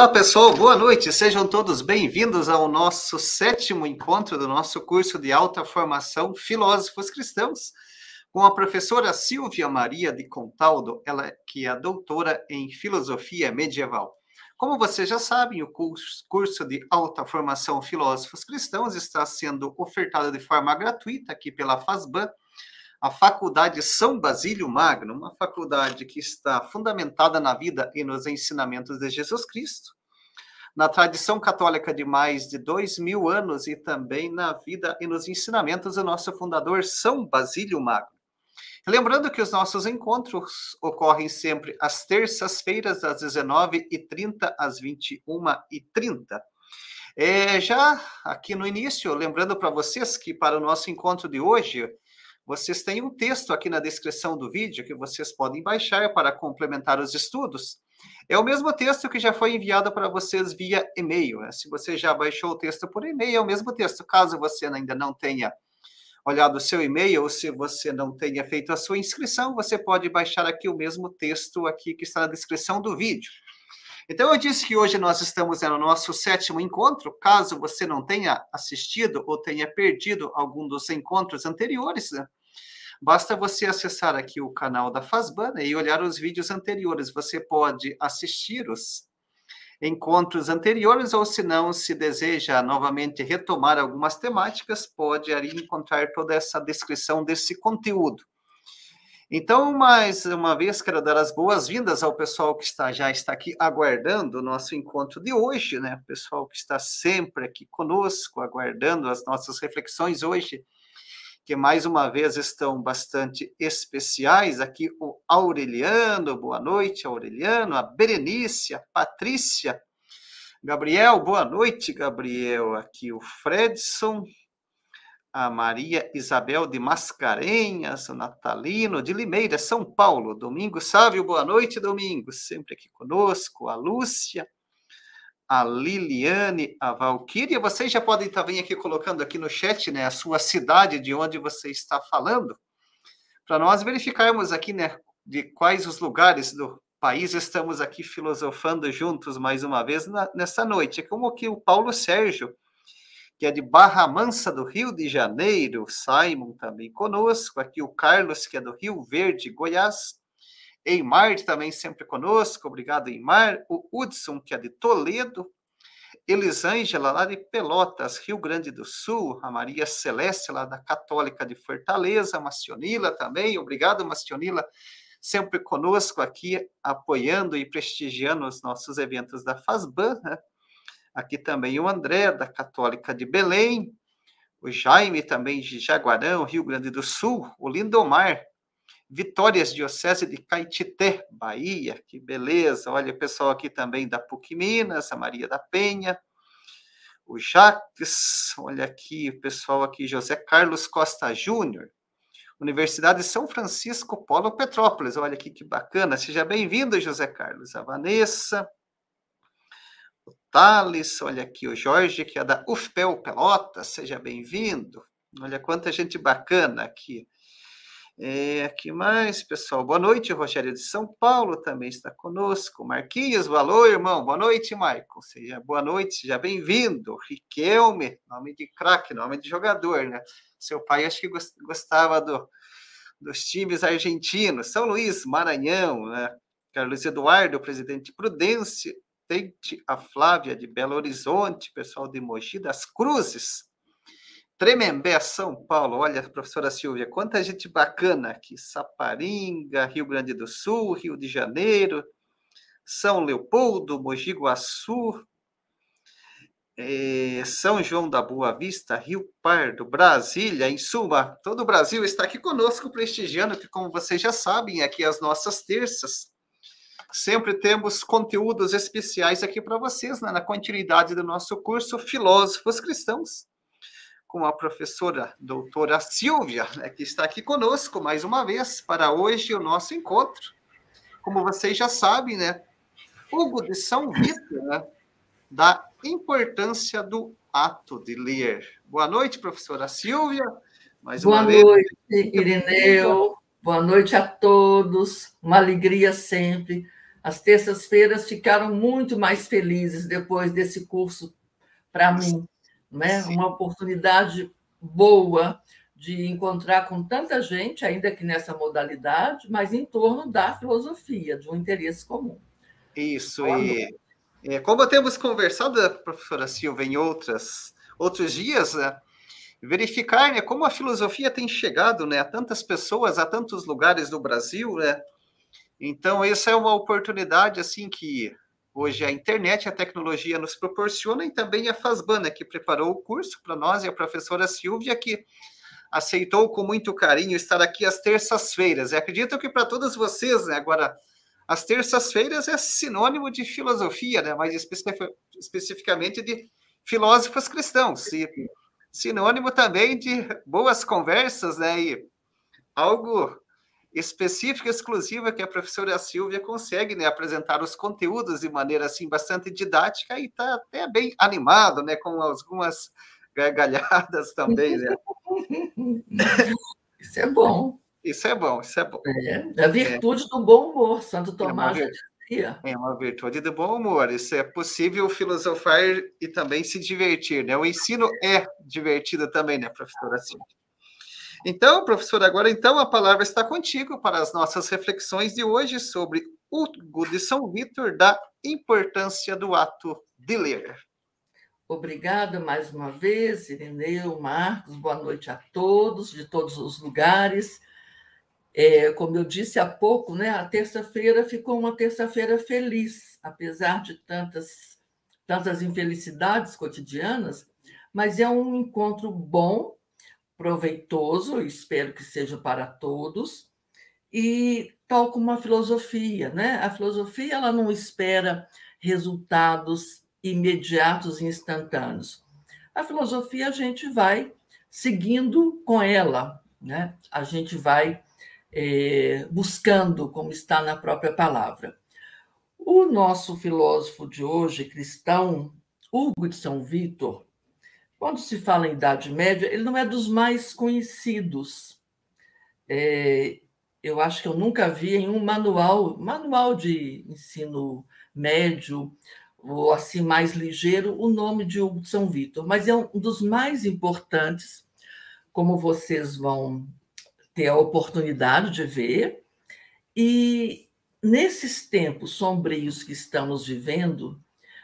Olá, pessoal, boa noite. Sejam todos bem-vindos ao nosso sétimo encontro do nosso curso de alta formação Filósofos Cristãos, com a professora Silvia Maria de Contaldo, ela que é doutora em filosofia medieval. Como vocês já sabem, o curso de alta formação Filósofos Cristãos está sendo ofertado de forma gratuita aqui pela FASBAN, a Faculdade São Basílio Magno, uma faculdade que está fundamentada na vida e nos ensinamentos de Jesus Cristo, na tradição católica de mais de dois mil anos e também na vida e nos ensinamentos do nosso fundador São Basílio Magno. Lembrando que os nossos encontros ocorrem sempre às terças-feiras, das 19h30 às 21h30. É, já aqui no início, lembrando para vocês que para o nosso encontro de hoje, vocês têm um texto aqui na descrição do vídeo que vocês podem baixar para complementar os estudos. É o mesmo texto que já foi enviado para vocês via e-mail. Né? Se você já baixou o texto por e-mail, é o mesmo texto. Caso você ainda não tenha olhado o seu e-mail, ou se você não tenha feito a sua inscrição, você pode baixar aqui o mesmo texto aqui que está na descrição do vídeo. Então, eu disse que hoje nós estamos no nosso sétimo encontro. Caso você não tenha assistido ou tenha perdido algum dos encontros anteriores, né? basta você acessar aqui o canal da Fazbana e olhar os vídeos anteriores. Você pode assistir os encontros anteriores, ou se não, se deseja novamente retomar algumas temáticas, pode ali encontrar toda essa descrição desse conteúdo. Então, mais uma vez, quero dar as boas-vindas ao pessoal que está, já está aqui aguardando o nosso encontro de hoje, né? Pessoal que está sempre aqui conosco, aguardando as nossas reflexões hoje, que mais uma vez estão bastante especiais. Aqui o Aureliano, boa noite, Aureliano, a Berenice, a Patrícia, Gabriel, boa noite, Gabriel. Aqui o Fredson, a Maria Isabel de Mascarenhas, o Natalino de Limeira, São Paulo, Domingo Sávio, boa noite, Domingo, sempre aqui conosco, a Lúcia, a Liliane, a Valquíria, vocês já podem estar aqui colocando aqui no chat, né, a sua cidade, de onde você está falando, para nós verificarmos aqui, né, de quais os lugares do país estamos aqui filosofando juntos mais uma vez na, nessa noite, como que o Paulo Sérgio, que é de Barra Mansa, do Rio de Janeiro, Simon também conosco, aqui o Carlos, que é do Rio Verde, Goiás, Eimar também sempre conosco, obrigado Eimar, o Hudson, que é de Toledo, Elisângela, lá de Pelotas, Rio Grande do Sul, a Maria Celeste, lá da Católica de Fortaleza, a Mastionila também, obrigado Mastionila, sempre conosco aqui, apoiando e prestigiando os nossos eventos da FASBAN, né? Aqui também o André, da Católica de Belém, o Jaime também de Jaguarão, Rio Grande do Sul, o Lindomar, Vitórias Diocese de Caetité, Bahia, que beleza. Olha o pessoal aqui também da PUC Minas, a Maria da Penha, o Jacques, olha aqui o pessoal aqui, José Carlos Costa Júnior, Universidade de São Francisco, Polo Petrópolis, olha aqui que bacana. Seja bem-vindo, José Carlos. A Vanessa, Thales, olha aqui o Jorge, que é da UFPEL Pelotas, seja bem-vindo. Olha quanta gente bacana aqui. É, aqui mais, pessoal. Boa noite, Rogério de São Paulo também está conosco. Marquinhos, valor, irmão. Boa noite, Maicon. Seja boa noite, seja bem-vindo. Riquelme, nome de craque, nome de jogador, né? Seu pai acho que gostava do, dos times argentinos. São Luís, Maranhão, né? Carlos Eduardo, presidente Prudência, A Flávia de Belo Horizonte, pessoal de Mogi das Cruzes, Tremembé, São Paulo. Olha, professora Silvia, quanta gente bacana aqui. Saparinga, Rio Grande do Sul, Rio de Janeiro, São Leopoldo, Mogi Guaçu, é, São João da Boa Vista, Rio Pardo, Brasília, em suma, todo o Brasil está aqui conosco prestigiando, que como vocês já sabem, aqui as nossas terças, Sempre temos conteúdos especiais aqui para vocês, né, na continuidade do nosso curso Filósofos Cristãos, com a professora doutora Silvia, né, que está aqui conosco mais uma vez para hoje o nosso encontro. Como vocês já sabem, né, Hugo de São Vitor, né, da importância do ato de ler. Boa noite, professora Silvia. Mais Boa noite, vez. Irineu. Boa noite a todos. Uma alegria sempre As terças-feiras ficaram muito mais felizes depois desse curso para mim, né? Uma oportunidade boa de encontrar com tanta gente, ainda que nessa modalidade, mas em torno da filosofia, de um interesse comum. Isso, e é, como temos conversado, professora Silva, em outras, outros dias, né, verificar né, como a filosofia tem chegado né, a tantas pessoas, a tantos lugares do Brasil, né? Então, essa é uma oportunidade, assim, que hoje a internet, a tecnologia nos proporciona, e também a Fasbana, que preparou o curso para nós, e a professora Silvia, que aceitou com muito carinho estar aqui às terças-feiras. E acredito que para todos vocês, né, agora, as terças-feiras é sinônimo de filosofia, né, mais especificamente de filósofos cristãos, e sinônimo também de boas conversas, né, e algo específico, exclusiva que a professora Silvia consegue, né, apresentar os conteúdos de maneira assim bastante didática e está até bem animado, né, com algumas gargalhadas também, né? Isso é bom. Isso é bom, isso é bom. É, a virtude é. do bom humor, Santo Tomás é dizia. É uma virtude do bom humor. Isso é possível filosofar e também se divertir, né? O ensino é divertido também, né, professora Silvia? Então, professor, agora então a palavra está contigo para as nossas reflexões de hoje sobre Hugo de São Vitor da importância do ato de ler. Obrigada mais uma vez, Irineu, Marcos, boa noite a todos, de todos os lugares. É, como eu disse há pouco, né, a terça-feira ficou uma terça-feira feliz, apesar de tantas, tantas infelicidades cotidianas, mas é um encontro bom, proveitoso, espero que seja para todos, e tal como a filosofia, né? A filosofia ela não espera resultados imediatos e instantâneos. A filosofia a gente vai seguindo com ela, né? a gente vai é, buscando, como está na própria palavra. O nosso filósofo de hoje, cristão, Hugo de São Vitor, quando se fala em Idade Média, ele não é dos mais conhecidos. É, eu acho que eu nunca vi em um manual, manual de ensino médio, ou assim mais ligeiro, o nome de Hugo de São Vitor, mas é um dos mais importantes, como vocês vão ter a oportunidade de ver. E nesses tempos sombrios que estamos vivendo,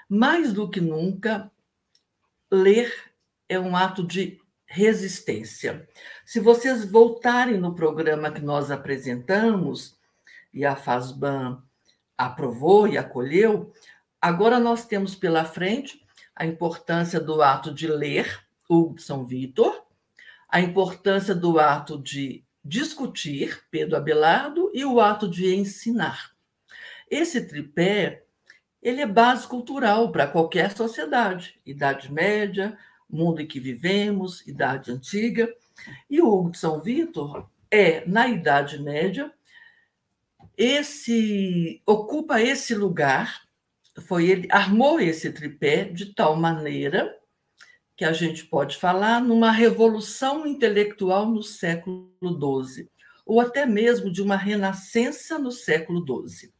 mais do que nunca, ler é um ato de resistência. Se vocês voltarem no programa que nós apresentamos, e a FASBAN aprovou e acolheu, Agora nós temos pela frente a importância do ato de ler, o São Vitor, a importância do ato de discutir, Pedro Abelardo, e o ato de ensinar. Esse tripé, ele é base cultural para qualquer sociedade, Idade Média, mundo em que vivemos, Idade Antiga. E o Hugo de São Vitor é, na Idade Média, esse ocupa esse lugar foi ele armou esse tripé de tal maneira que a gente pode falar numa revolução intelectual no século XII, ou até mesmo de uma renascença no século XII.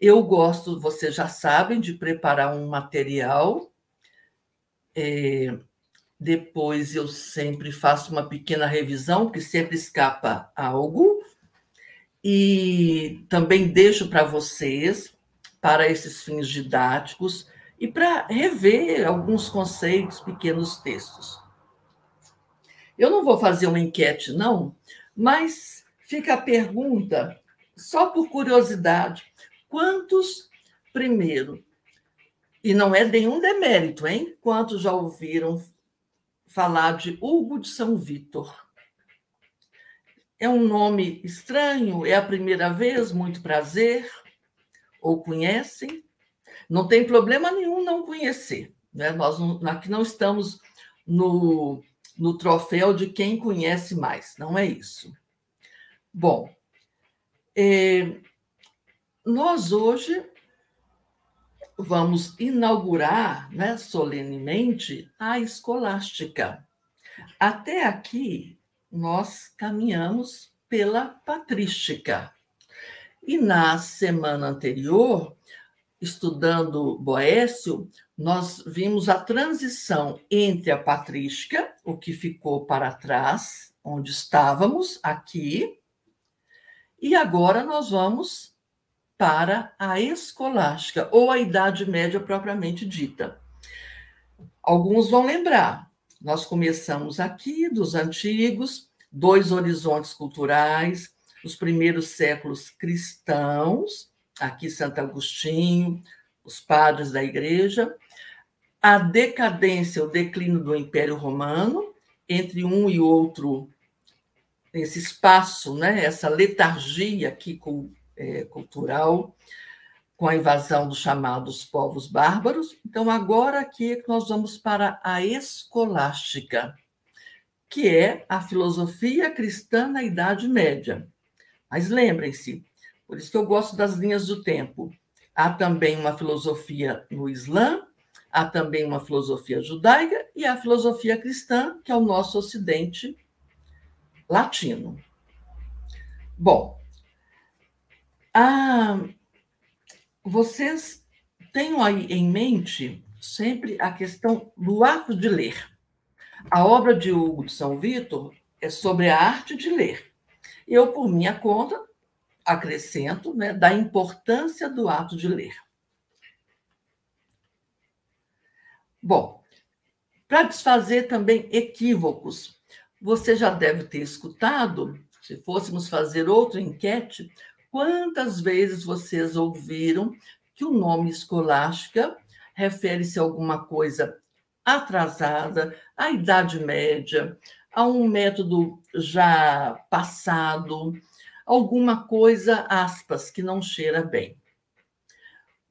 Eu gosto, vocês já sabem, de preparar um material. É, depois eu sempre faço uma pequena revisão, porque sempre escapa algo. E também deixo para vocês para esses fins didáticos e para rever alguns conceitos, pequenos textos. Eu não vou fazer uma enquete, não, mas fica a pergunta, só por curiosidade: quantos, primeiro, e não é nenhum demérito, hein? Quantos já ouviram falar de Hugo de São Vitor? É um nome estranho? É a primeira vez? Muito prazer ou conhecem, não tem problema nenhum não conhecer. Né? Nós não, aqui não estamos no, no troféu de quem conhece mais, não é isso. Bom, é, nós hoje vamos inaugurar né, solenemente a escolástica. Até aqui, nós caminhamos pela patrística. E na semana anterior, estudando Boécio, nós vimos a transição entre a patrística, o que ficou para trás, onde estávamos, aqui, e agora nós vamos para a escolástica, ou a Idade Média propriamente dita. Alguns vão lembrar, nós começamos aqui dos antigos, dois horizontes culturais, os primeiros séculos cristãos, aqui Santo Agostinho, os padres da igreja, a decadência, o declínio do Império Romano, entre um e outro, esse espaço, né, essa letargia aqui é, cultural, com a invasão dos chamados povos bárbaros. Então, agora aqui nós vamos para a escolástica, que é a filosofia cristã na Idade Média. Mas lembrem-se, por isso que eu gosto das linhas do tempo. Há também uma filosofia no Islã, há também uma filosofia judaica e a filosofia cristã, que é o nosso ocidente latino. Bom, a, vocês tenham aí em mente sempre a questão do ato de ler. A obra de Hugo de São Vitor é sobre a arte de ler. Eu, por minha conta, acrescento né, da importância do ato de ler. Bom, para desfazer também equívocos, você já deve ter escutado, se fôssemos fazer outra enquete, quantas vezes vocês ouviram que o nome escolástica refere-se a alguma coisa atrasada, à Idade Média, a um método já passado, alguma coisa, aspas, que não cheira bem.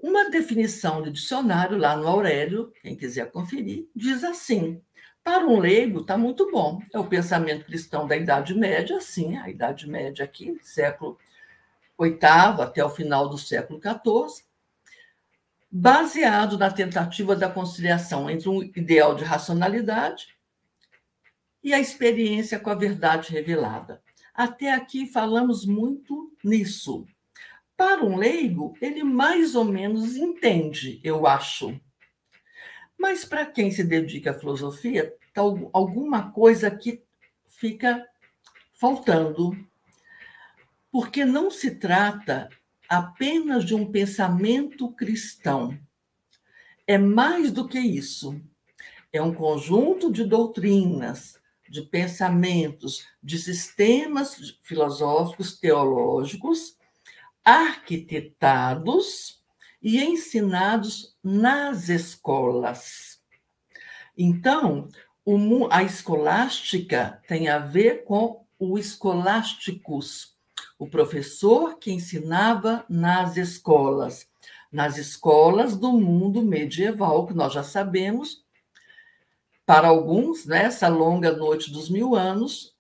Uma definição de dicionário lá no Aurélio, quem quiser conferir, diz assim: para um leigo está muito bom. É o pensamento cristão da Idade Média, sim, a Idade Média aqui, século VIII até o final do século XIV, baseado na tentativa da conciliação entre um ideal de racionalidade e a experiência com a verdade revelada. Até aqui falamos muito nisso. Para um leigo, ele mais ou menos entende, eu acho. Mas para quem se dedica à filosofia, tá alguma coisa que fica faltando. Porque não se trata apenas de um pensamento cristão. É mais do que isso. É um conjunto de doutrinas, de pensamentos, de sistemas filosóficos, teológicos arquitetados e ensinados nas escolas. Então, a escolástica tem a ver com o escolásticos, o professor que ensinava nas escolas, nas escolas do mundo medieval, que nós já sabemos, para alguns, nessa né, longa noite dos mil anos,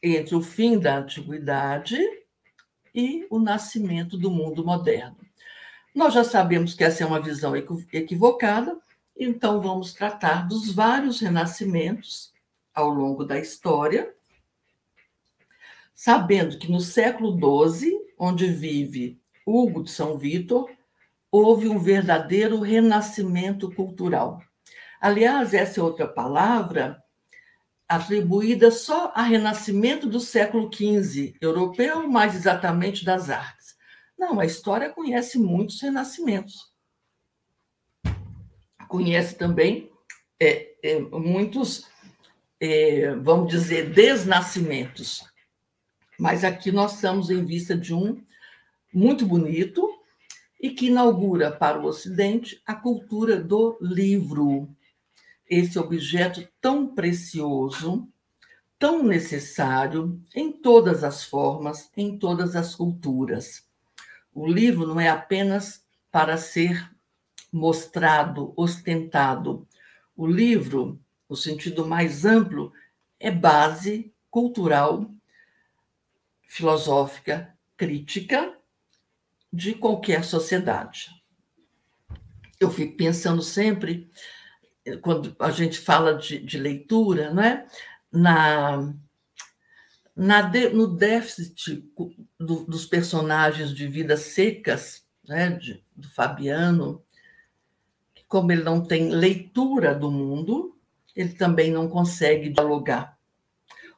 entre o fim da antiguidade e o nascimento do mundo moderno. Nós já sabemos que essa é uma visão equivocada, então vamos tratar dos vários renascimentos ao longo da história, sabendo que no século XII, onde vive Hugo de São Vitor, houve um verdadeiro renascimento cultural. Aliás, essa é outra palavra atribuída só a renascimento do século XV, europeu, mais exatamente das artes. Não, a história conhece muitos renascimentos. Conhece também é, é, muitos, é, vamos dizer, desnascimentos. Mas aqui nós estamos em vista de um muito bonito e que inaugura para o Ocidente a cultura do livro esse objeto tão precioso, tão necessário em todas as formas, em todas as culturas. O livro não é apenas para ser mostrado, ostentado. O livro, no sentido mais amplo, é base cultural, filosófica, crítica de qualquer sociedade. Eu fico pensando sempre quando a gente fala de, de leitura, não é? Na, de, no déficit do, dos personagens de vidas secas, né, de, do Fabiano, como ele não tem leitura do mundo, ele também não consegue dialogar.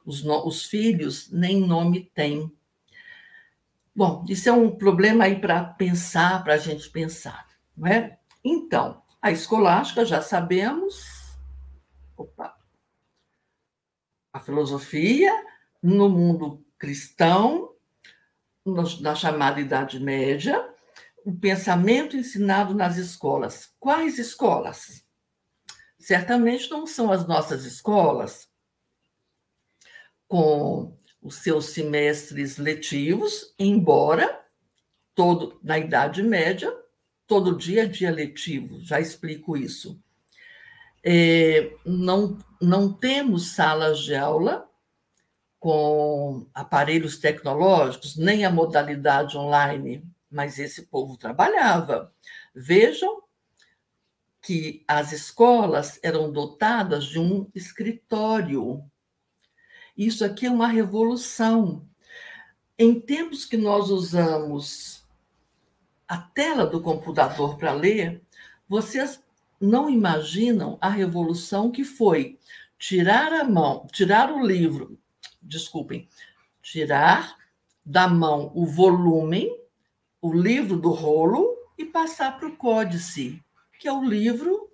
Os, no, os filhos nem nome têm. Bom, isso é um problema aí para pensar, para a gente pensar, não é? Então, a escolástica já sabemos. Opa! A filosofia no mundo cristão, na chamada Idade Média, o pensamento ensinado nas escolas. Quais escolas? Certamente não são as nossas escolas, com os seus semestres letivos, embora todo na Idade Média, todo dia é dia letivo, já explico isso. É, não, não temos salas de aula com aparelhos tecnológicos, nem a modalidade online mas esse povo trabalhava. Vejam que as escolas eram dotadas de um escritório. Isso aqui é uma revolução. Em tempos que nós usamos a tela do computador para ler, vocês não imaginam a revolução que foi tirar a mão, tirar o livro, desculpem, tirar da mão o volume o livro do rolo e passar para o códice, que é o livro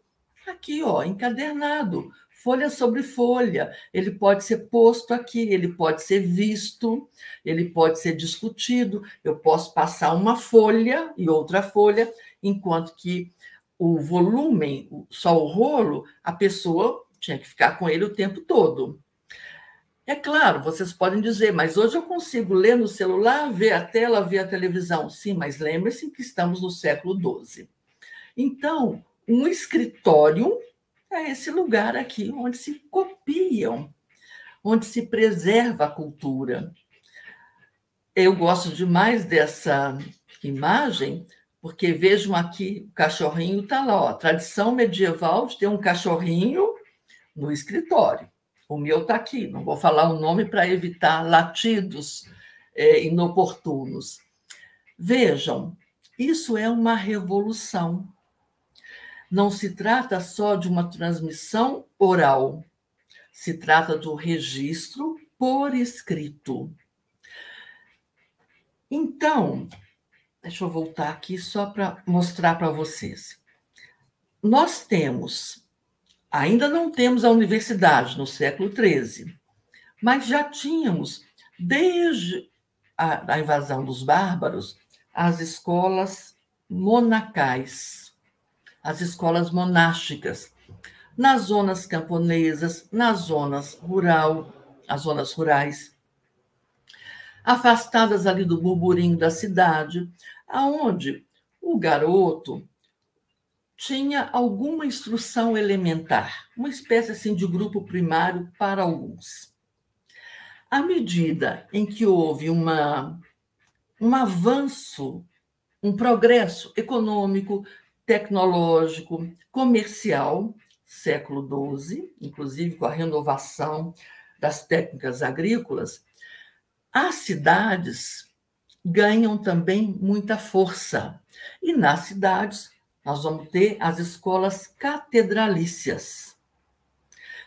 aqui, ó, encadernado, folha sobre folha. Ele pode ser posto aqui, ele pode ser visto, ele pode ser discutido. Eu posso passar uma folha e outra folha, enquanto que o volume, só o rolo, a pessoa tinha que ficar com ele o tempo todo. É claro, vocês podem dizer, mas hoje eu consigo ler no celular, ver a tela, ver a televisão. Sim, mas lembre-se que estamos no século XII. Então, um escritório é esse lugar aqui onde se copiam, onde se preserva a cultura. Eu gosto demais dessa imagem, porque vejam aqui, o cachorrinho está lá, ó, tradição medieval de ter um cachorrinho no escritório. O meu está aqui, não vou falar o nome para evitar latidos é, inoportunos. Vejam, isso é uma revolução. Não se trata só de uma transmissão oral, se trata do registro por escrito. Então, deixa eu voltar aqui só para mostrar para vocês. Nós temos Ainda não temos a universidade no século XIII, mas já tínhamos, desde a, a invasão dos bárbaros, as escolas monacais, as escolas monásticas, nas zonas camponesas, nas zonas rural, as zonas rurais, afastadas ali do burburinho da cidade, aonde o garoto tinha alguma instrução elementar, uma espécie assim de grupo primário para alguns. À medida em que houve uma, um avanço, um progresso econômico, tecnológico, comercial, século XII, inclusive com a renovação das técnicas agrícolas, as cidades ganham também muita força. E nas cidades nós vamos ter as escolas catedralícias.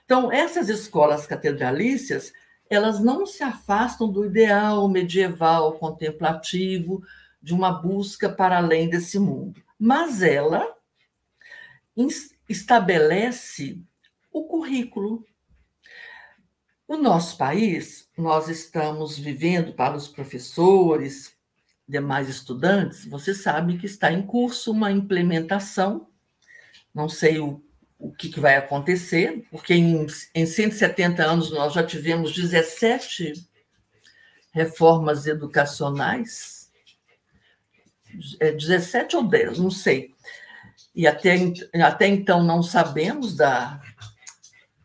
Então, essas escolas catedralícias, elas não se afastam do ideal medieval contemplativo de uma busca para além desse mundo, mas ela estabelece o currículo. O nosso país, nós estamos vivendo para os professores, demais estudantes, você sabe que está em curso uma implementação, não sei o, o que, que vai acontecer, porque em, em 170 anos nós já tivemos 17 reformas educacionais, 17 é, ou 10, não sei. E até, até então não sabemos da,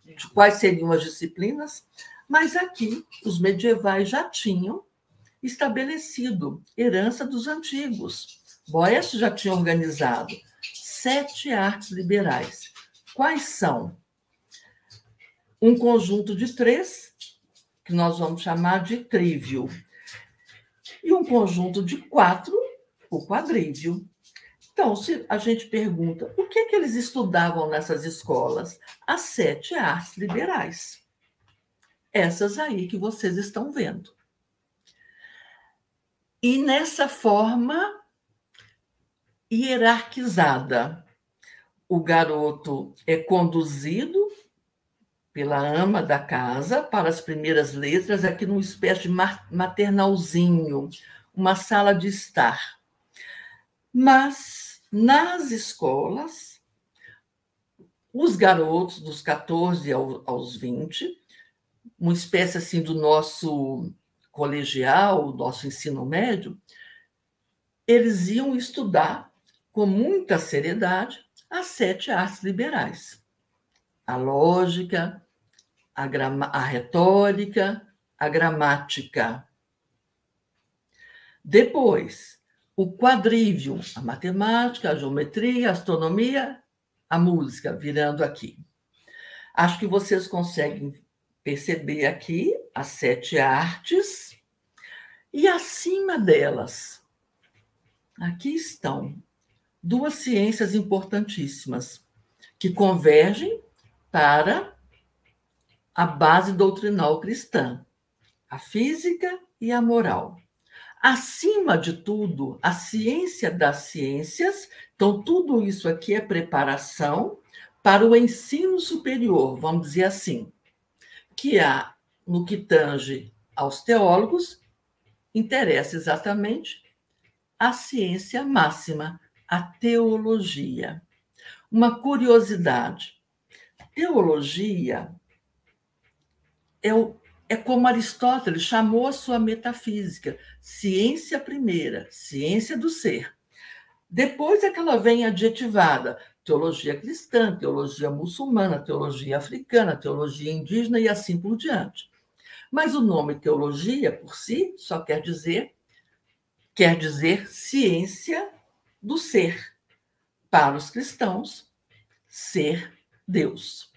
de quais seriam as disciplinas, mas aqui os medievais já tinham estabelecido, herança dos antigos. Boécio já tinha organizado sete artes liberais. Quais são? Um conjunto de três, que nós vamos chamar de trívio. E um conjunto de quatro, o quadrívio. Então, se a gente pergunta o que, é que eles estudavam nessas escolas? As sete artes liberais. Essas aí que vocês estão vendo. E nessa forma hierarquizada, o garoto é conduzido pela ama da casa para as primeiras letras, aqui numa espécie de maternalzinho, uma sala de estar. Mas nas escolas, os garotos dos 14 aos 20, uma espécie assim do nosso colegial, nosso ensino médio, eles iam estudar com muita seriedade as sete artes liberais: a lógica, a, grama, a retórica, a gramática. Depois, o quadrívio, a matemática, a geometria, a astronomia, a música, virando aqui. Acho que vocês conseguem perceber aqui as sete artes e acima delas, aqui estão duas ciências importantíssimas que convergem para a base doutrinal cristã, a física e a moral. Acima de tudo, a ciência das ciências, então tudo isso aqui é preparação para o ensino superior, vamos dizer assim, que há no que tange aos teólogos, interessa exatamente a ciência máxima, a teologia. Uma curiosidade: teologia é, o, é como Aristóteles chamou a sua metafísica, ciência primeira, ciência do ser. Depois é que ela vem adjetivada, teologia cristã, teologia muçulmana, teologia africana, teologia indígena e assim por diante. Mas o nome teologia por si só quer dizer quer dizer ciência do ser. Para os cristãos, ser Deus.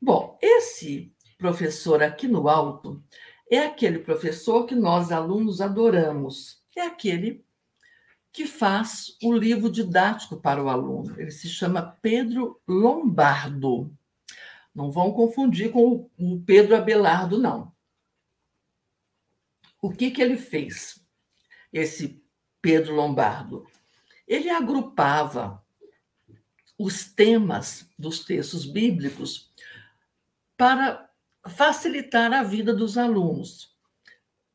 Bom, esse professor aqui no alto é aquele professor que nós alunos adoramos. É aquele que faz o livro didático para o aluno. Ele se chama Pedro Lombardo. Não vão confundir com o Pedro Abelardo, não. O que, que ele fez, esse Pedro Lombardo? Ele agrupava os temas dos textos bíblicos para facilitar a vida dos alunos,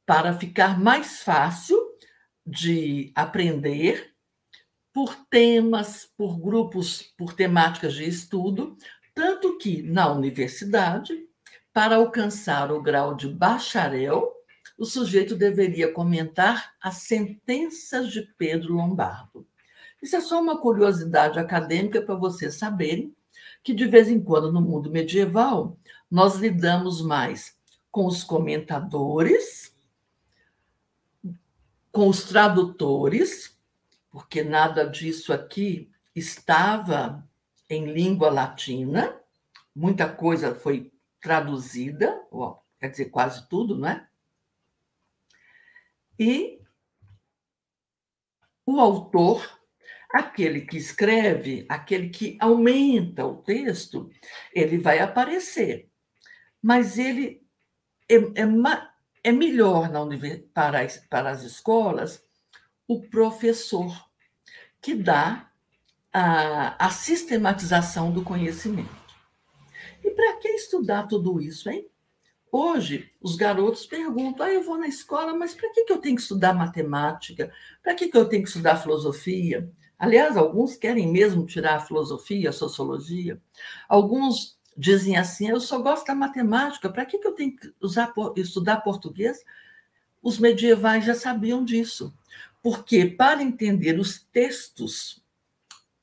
para ficar mais fácil de aprender por temas, por grupos, por temáticas de estudo, tanto que na universidade, para alcançar o grau de bacharel, o sujeito deveria comentar as sentenças de Pedro Lombardo. Isso é só uma curiosidade acadêmica para vocês saberem que, de vez em quando, no mundo medieval, nós lidamos mais com os comentadores, com os tradutores, porque nada disso aqui estava em língua latina, muita coisa foi traduzida, quer dizer, quase tudo, não é? E o autor Aquele que escreve, aquele que aumenta o texto, ele vai aparecer. Mas ele é, é, é melhor para, as, para as escolas o professor, que dá a, a sistematização do conhecimento. E para que estudar tudo isso, hein? Hoje, os garotos perguntam: ah, eu vou na escola, mas para que, que eu tenho que estudar matemática? Para que, que eu tenho que estudar filosofia? Aliás, alguns querem mesmo tirar a filosofia, a sociologia. Alguns dizem assim: eu só gosto da matemática, para que, que eu tenho que usar, estudar português? Os medievais já sabiam disso. Porque para entender os textos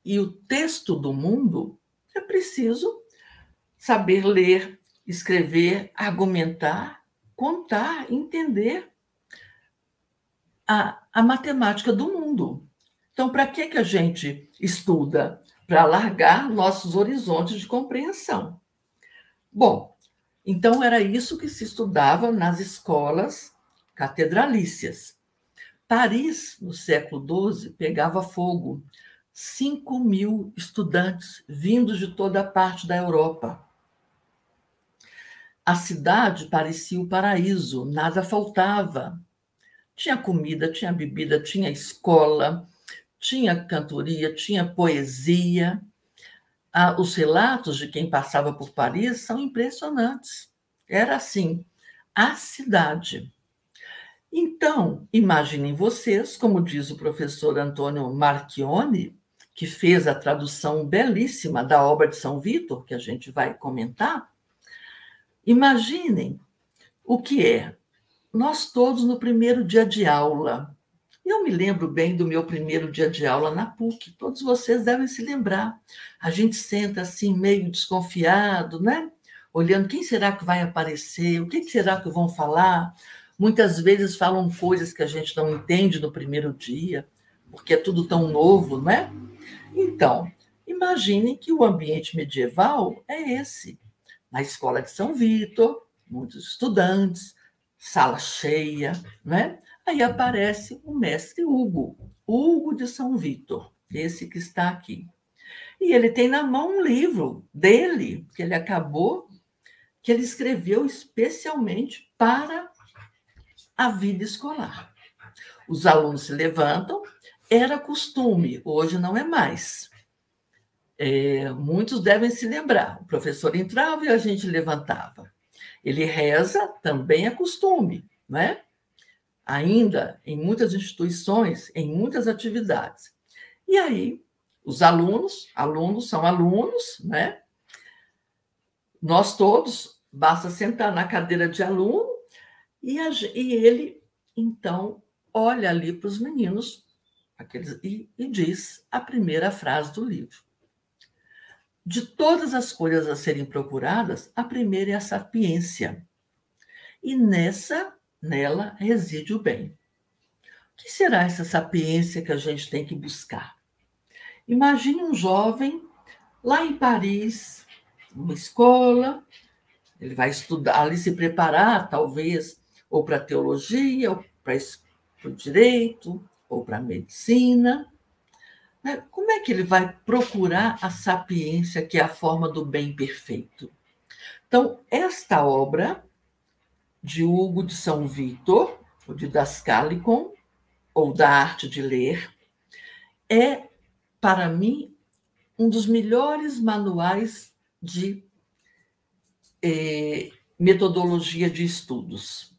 e o texto do mundo, é preciso saber ler, escrever, argumentar, contar, entender a, a matemática do mundo. Então, para que, que a gente estuda? Para alargar nossos horizontes de compreensão. Bom, Então, era isso que se estudava nas escolas catedralícias. Paris, no século XII, pegava fogo. 5 mil estudantes vindos de toda parte da Europa. A cidade parecia o paraíso, nada faltava. Tinha comida, tinha bebida, tinha escola, tinha cantoria, tinha poesia. Ah, os relatos de quem passava por Paris são impressionantes. Era assim, a cidade. Então, imaginem vocês, como diz o professor Antônio Marchione, que fez a tradução belíssima da obra de São Vitor, que a gente vai comentar. Imaginem o que é nós todos no primeiro dia de aula, eu me lembro bem do meu primeiro dia de aula na PUC, todos vocês devem se lembrar. A gente senta assim, meio desconfiado, né? Olhando quem será que vai aparecer, o que será que vão falar. Muitas vezes falam coisas que a gente não entende no primeiro dia, porque é tudo tão novo, né? Então, imaginem que o ambiente medieval é esse. Na escola de São Vitor, muitos estudantes, sala cheia, né? Aí aparece o mestre Hugo, Hugo de São Vitor, esse que está aqui. E ele tem na mão um livro dele, que ele acabou, que ele escreveu especialmente para a vida escolar. Os alunos se levantam, era costume, hoje não é mais. É, muitos devem se lembrar. O professor entrava e a gente levantava. Ele reza, também é costume, né? Ainda em muitas instituições, em muitas atividades. E aí, os alunos, alunos são alunos, né? Nós todos, basta sentar na cadeira de aluno e, a, e ele, então, olha ali para os meninos aqueles, e, e diz a primeira frase do livro. De todas as coisas a serem procuradas, a primeira é a sapiência. E nessa Nela reside o bem. O que será essa sapiência que a gente tem que buscar? Imagine um jovem lá em Paris, numa escola, ele vai estudar, ali se preparar, talvez, ou para teologia, ou para o direito, ou para medicina. Né? Como é que ele vai procurar a sapiência, que é a forma do bem perfeito? Então, esta obra de Hugo de São Vitor, de Dascalicon, ou da arte de ler, é, para mim, um dos melhores manuais de eh, metodologia de estudos.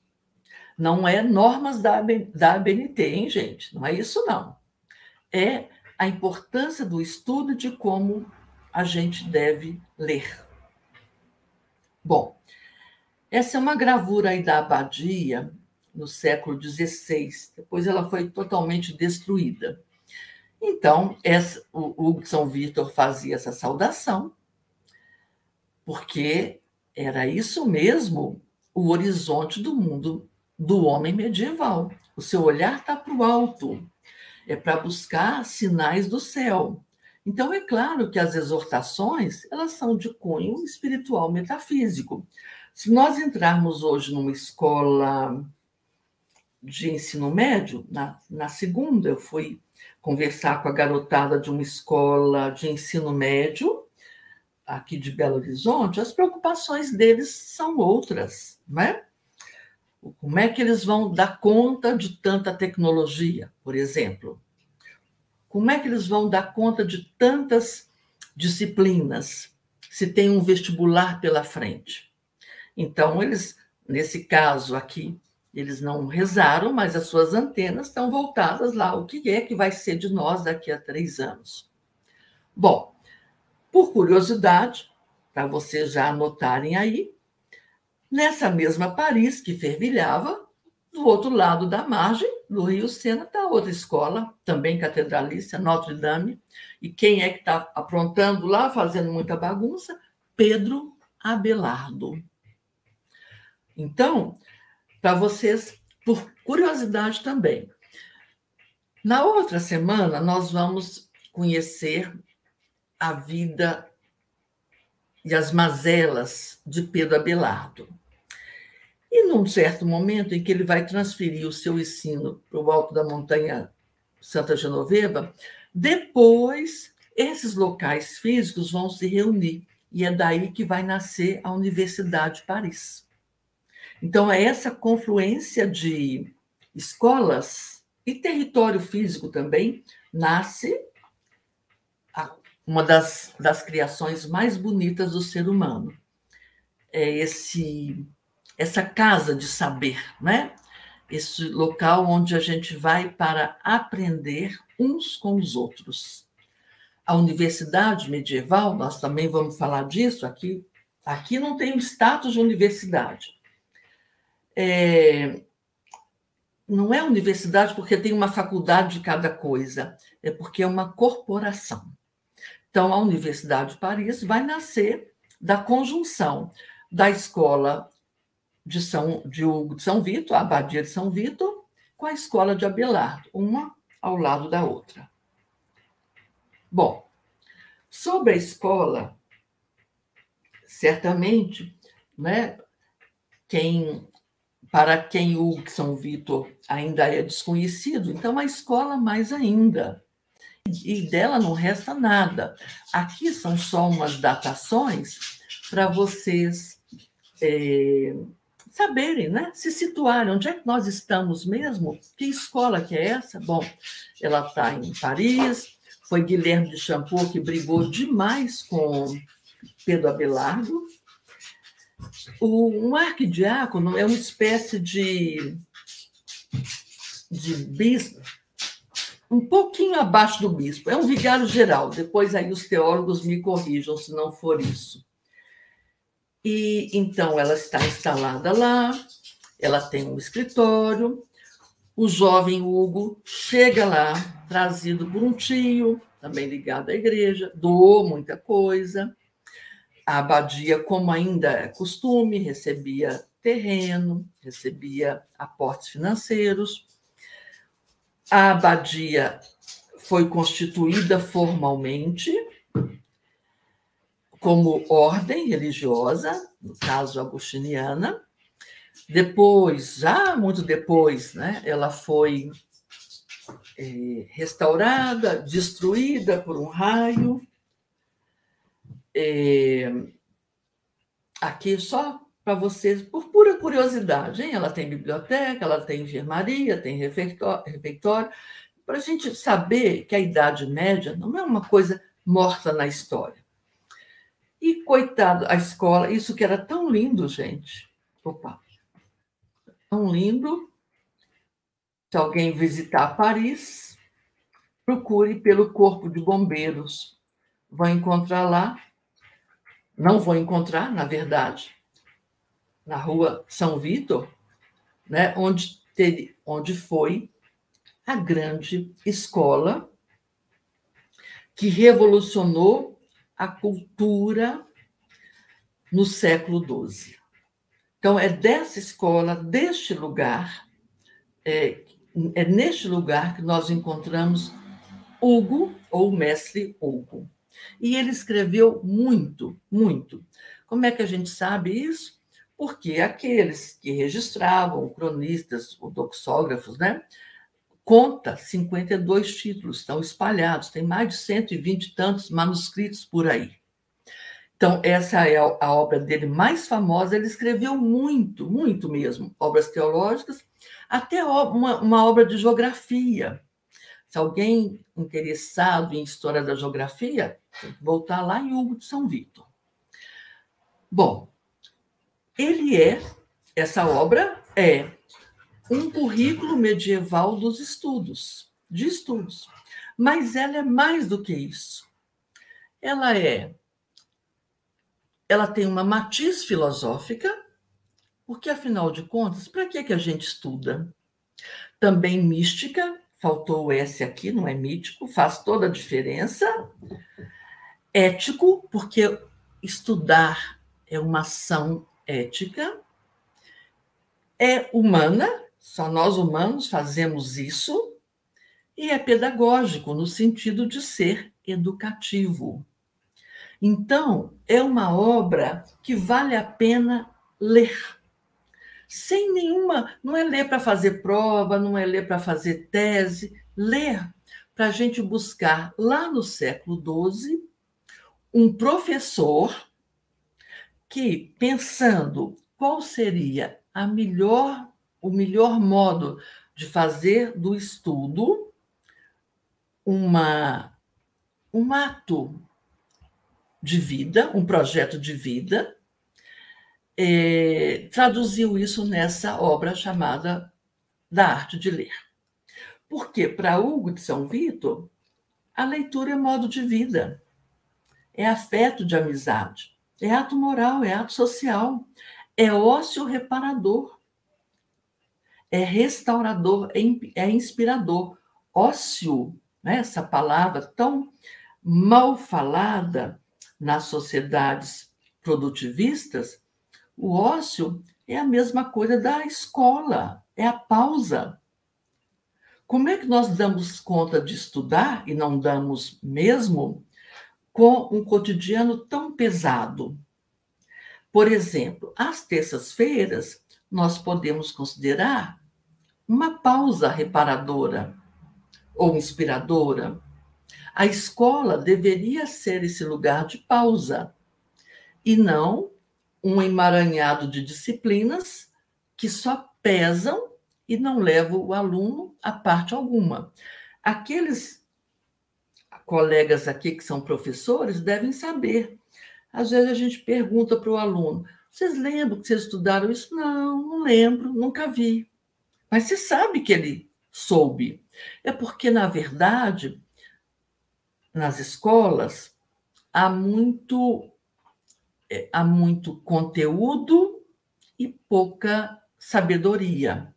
Não é normas da, da ABNT, hein, gente? Não é isso, não. É a importância do estudo de como a gente deve ler. Bom, essa é uma gravura aí da abadia no século XVI. Depois ela foi totalmente destruída. Então, essa, o, o São Vítor fazia essa saudação, porque era isso mesmo o horizonte do mundo do homem medieval. O seu olhar está para o alto, é para buscar sinais do céu. Então, é claro que as exortações elas são de cunho espiritual metafísico. Se nós entrarmos hoje numa escola de ensino médio, na, na segunda eu fui conversar com a garotada de uma escola de ensino médio aqui de Belo Horizonte, as preocupações deles são outras, né? Como é que eles vão dar conta de tanta tecnologia, por exemplo? Como é que eles vão dar conta de tantas disciplinas se tem um vestibular pela frente? Então, eles, nesse caso aqui, eles não rezaram, mas as suas antenas estão voltadas lá. O que é que vai ser de nós daqui a três anos? Bom, por curiosidade, para vocês já anotarem aí, nessa mesma Paris que fervilhava, do outro lado da margem do Rio Sena está outra escola, também catedralícia, Notre Dame. E quem é que está aprontando lá, fazendo muita bagunça? Pedro Abelardo. Então, para vocês, por curiosidade também, na outra semana nós vamos conhecer a vida e as mazelas de Pedro Abelardo. E num certo momento em que ele vai transferir o seu ensino para o alto da montanha Santa Genoveva, depois esses locais físicos vão se reunir e é daí que vai nascer a Universidade de Paris. Então é essa confluência de escolas e território físico também nasce uma das, das criações mais bonitas do ser humano. É esse essa casa de saber, né? Esse local onde a gente vai para aprender uns com os outros. A universidade medieval, nós também vamos falar disso aqui. Aqui não tem o status de universidade. É, não é universidade porque tem uma faculdade de cada coisa, é porque é uma corporação. Então, a Universidade de Paris vai nascer da conjunção da escola de São, de, de São Vito, a Abadia de São Vito, com a escola de Abelardo, uma ao lado da outra. Bom, sobre a escola, certamente, né, quem, para quem o São Vitor ainda é desconhecido, então a escola mais ainda. E dela não resta nada. Aqui são só umas datações para vocês é, saberem, né? se situarem, onde é que nós estamos mesmo, que escola que é essa? Bom, ela está em Paris, foi Guilherme de Champoux que brigou demais com Pedro Abelardo. O, um arquidiácono é uma espécie de, de bispo, um pouquinho abaixo do bispo, é um vigário geral, depois aí os teólogos me corrijam se não for isso. E então ela está instalada lá, ela tem um escritório. O jovem Hugo chega lá, trazido por um tio, também ligado à igreja, doou muita coisa. A abadia, como ainda é costume, recebia terreno, recebia aportes financeiros. A abadia foi constituída formalmente como ordem religiosa, no caso agostiniana. Depois, já muito depois, né, ela foi é, restaurada, destruída por um raio. É, aqui só para vocês, por pura curiosidade, hein? ela tem biblioteca, ela tem enfermaria, tem refeitório, para a gente saber que a Idade Média não é uma coisa morta na história. E, coitado, a escola, isso que era tão lindo, gente. Opa! Tão lindo. Se alguém visitar Paris, procure pelo Corpo de Bombeiros. Vai encontrar lá. Não vou encontrar, na verdade, na rua São Vitor, né, onde, teve, onde foi a grande escola que revolucionou a cultura no século XII. Então, é dessa escola, deste lugar, é, é neste lugar que nós encontramos Hugo, ou mestre Hugo. E ele escreveu muito, muito. Como é que a gente sabe isso? Porque aqueles que registravam, cronistas, doxógrafos, né, conta 52 títulos, estão espalhados, tem mais de 120 e tantos manuscritos por aí. Então, essa é a obra dele mais famosa. Ele escreveu muito, muito mesmo, obras teológicas, até uma, uma obra de geografia. Se alguém interessado em história da geografia, tem que voltar lá em Hugo de São Vitor. Bom, ele é, essa obra é um currículo medieval dos estudos, de estudos. Mas ela é mais do que isso. Ela é ela tem uma matiz filosófica, porque afinal de contas, para que que a gente estuda? Também mística, faltou o S aqui, não é mítico, faz toda a diferença. Ético, porque estudar é uma ação ética. É humana, só nós humanos fazemos isso, e é pedagógico no sentido de ser educativo. Então, é uma obra que vale a pena ler. Sem nenhuma. Não é ler para fazer prova, não é ler para fazer tese. Ler para a gente buscar, lá no século XII, um professor que, pensando qual seria a melhor, o melhor modo de fazer do estudo uma, um ato de vida, um projeto de vida, é, traduziu isso nessa obra chamada Da Arte de Ler. Porque, para Hugo de São Vitor, a leitura é modo de vida, é afeto de amizade, é ato moral, é ato social, é ócio reparador, é restaurador, é, é inspirador. Ócio, né, essa palavra tão mal falada, nas sociedades produtivistas, o ócio é a mesma coisa da escola, é a pausa. Como é que nós damos conta de estudar, e não damos mesmo, com um cotidiano tão pesado? Por exemplo, às terças-feiras, nós podemos considerar uma pausa reparadora ou inspiradora a escola deveria ser esse lugar de pausa e não um emaranhado de disciplinas que só pesam e não levam o aluno a parte alguma. Aqueles colegas aqui que são professores devem saber. Às vezes a gente pergunta para o aluno: vocês lembram que vocês estudaram isso? Não, não lembro, nunca vi. Mas você sabe que ele soube. É porque, na verdade, nas escolas, há muito, é, há muito conteúdo e pouca sabedoria.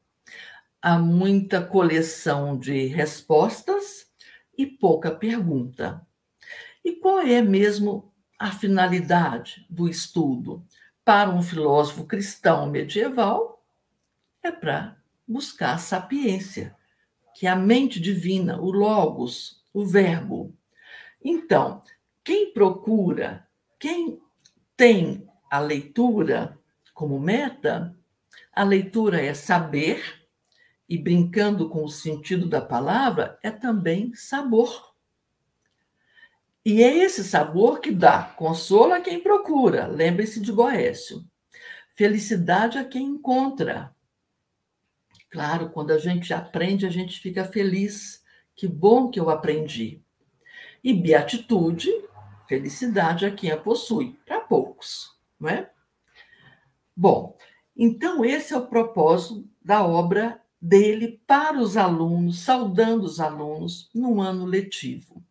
Há muita coleção de respostas e pouca pergunta. E qual é mesmo a finalidade do estudo? Para um filósofo cristão medieval, é para buscar a sapiência, que é a mente divina, o logos, o verbo. Então, quem procura, quem tem a leitura como meta, a leitura é saber, e brincando com o sentido da palavra, é também sabor. E é esse sabor que dá consolo a quem procura, lembre-se de Boécio. Felicidade a quem encontra. Claro, quando a gente aprende, a gente fica feliz. Que bom que eu aprendi. E beatitude, felicidade a quem a possui, para poucos, não é? Bom, então esse é o propósito da obra dele para os alunos, saudando os alunos no ano letivo.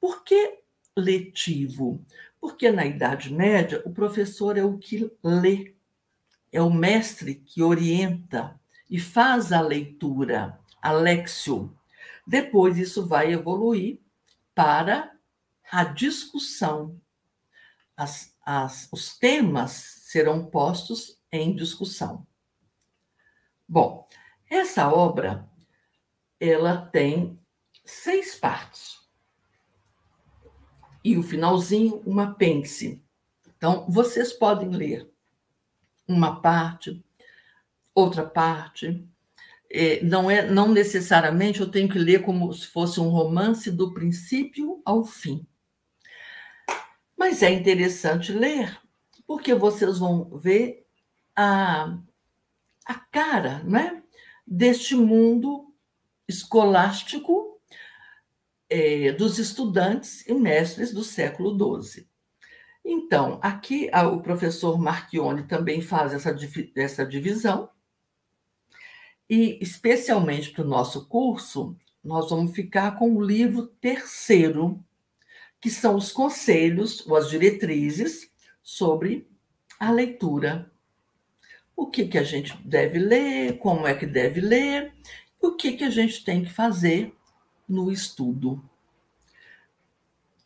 Por que letivo? Porque na Idade Média o professor é o que lê, é o mestre que orienta e faz a leitura, a lexio. Depois isso vai evoluir para a discussão. As, as, os temas serão postos em discussão. Bom, essa obra ela tem seis partes. E o finalzinho, um apêndice. Então, vocês podem ler uma parte, outra parte, é, não é não necessariamente eu tenho que ler como se fosse um romance do princípio ao fim. Mas é interessante ler, porque vocês vão ver a, a cara né, deste mundo escolástico é, dos estudantes e mestres do século XII. Então, aqui o professor Marchione também faz essa, essa divisão, e, especialmente para o nosso curso, nós vamos ficar com o livro terceiro, que são os conselhos ou as diretrizes sobre a leitura. O que, que a gente deve ler, como é que deve ler, o que, que a gente tem que fazer no estudo.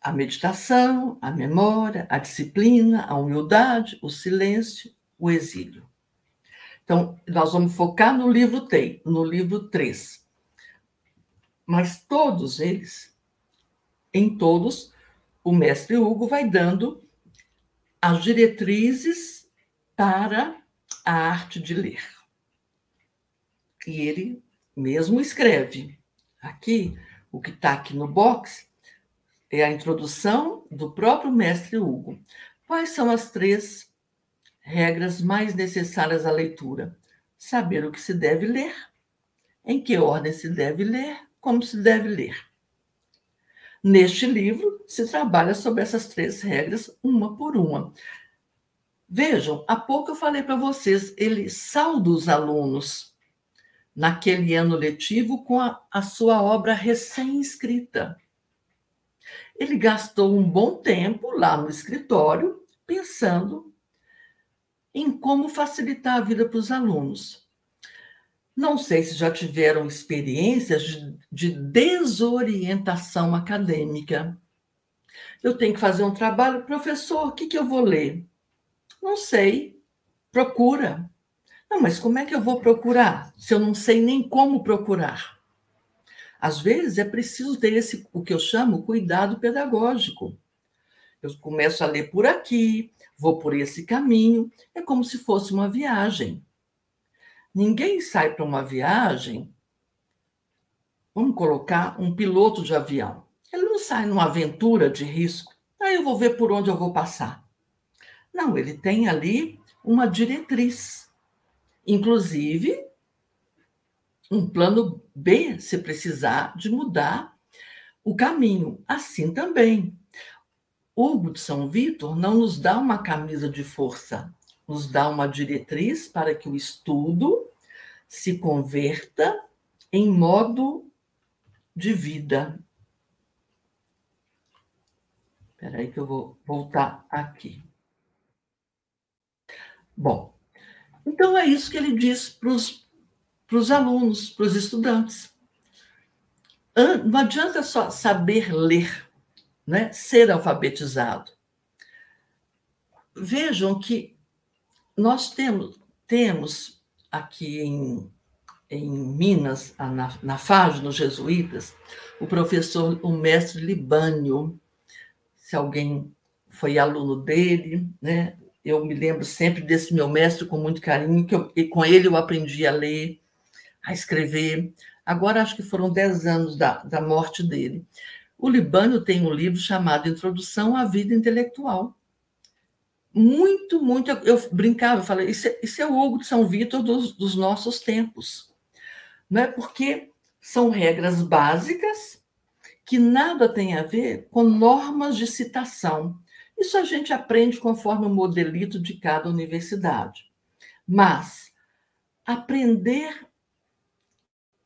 A meditação, a memória, a disciplina, a humildade, o silêncio, o exílio. Então, nós vamos focar no livro 3, no livro 3. Mas todos eles, em todos, o mestre Hugo vai dando as diretrizes para a arte de ler. E ele mesmo escreve. Aqui, o que está aqui no box é a introdução do próprio mestre Hugo. Quais são as três regras mais necessárias à leitura? Saber o que se deve ler, em que ordem se deve ler, como se deve ler. Neste livro, se trabalha sobre essas três regras, uma por uma. Vejam, há pouco eu falei para vocês, ele salda os alunos naquele ano letivo com a, a sua obra recém-escrita. Ele gastou um bom tempo lá no escritório pensando em como facilitar a vida para os alunos. Não sei se já tiveram experiências de, de desorientação acadêmica. Eu tenho que fazer um trabalho, professor, o que, que eu vou ler? Não sei. Procura. Não, mas como é que eu vou procurar se eu não sei nem como procurar? Às vezes é preciso ter esse o que eu chamo cuidado pedagógico. Eu começo a ler por aqui, vou por esse caminho, é como se fosse uma viagem. Ninguém sai para uma viagem. Vamos colocar um piloto de avião. Ele não sai numa aventura de risco. Aí eu vou ver por onde eu vou passar. Não, ele tem ali uma diretriz. Inclusive, um plano B, se precisar de mudar o caminho. Assim também. Hugo de São Vitor não nos dá uma camisa de força, nos dá uma diretriz para que o estudo se converta em modo de vida. Espera aí que eu vou voltar aqui. Bom, então é isso que ele diz para os alunos, para os estudantes. Não adianta só saber ler, né? ser alfabetizado. Vejam que nós temos, temos aqui em, em Minas, na, na FAG, nos Jesuítas, o professor, o mestre Libânio, se alguém foi aluno dele, né? Eu me lembro sempre desse meu mestre com muito carinho, que eu, e com ele eu aprendi a ler, a escrever. Agora acho que foram dez anos da, da morte dele. O Libânio tem um livro chamado Introdução à Vida Intelectual muito, muito. Eu brincava, eu falei, isso é, isso é o Hugo de São Vitor dos, dos nossos tempos. Não é porque são regras básicas que nada tem a ver com normas de citação. Isso a gente aprende conforme o modelito de cada universidade. Mas aprender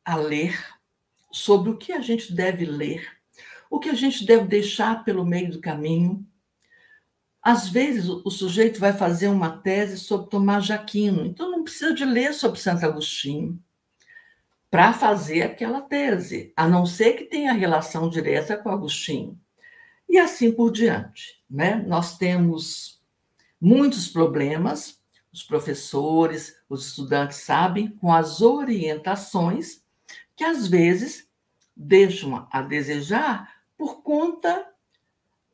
a ler sobre o que a gente deve ler, o que a gente deve deixar pelo meio do caminho, às vezes, o sujeito vai fazer uma tese sobre Tomás Jaquino, então não precisa de ler sobre Santo Agostinho para fazer aquela tese, a não ser que tenha relação direta com Agostinho. E assim por diante. Né? Nós temos muitos problemas, os professores, os estudantes sabem, com as orientações que às vezes deixam a desejar por conta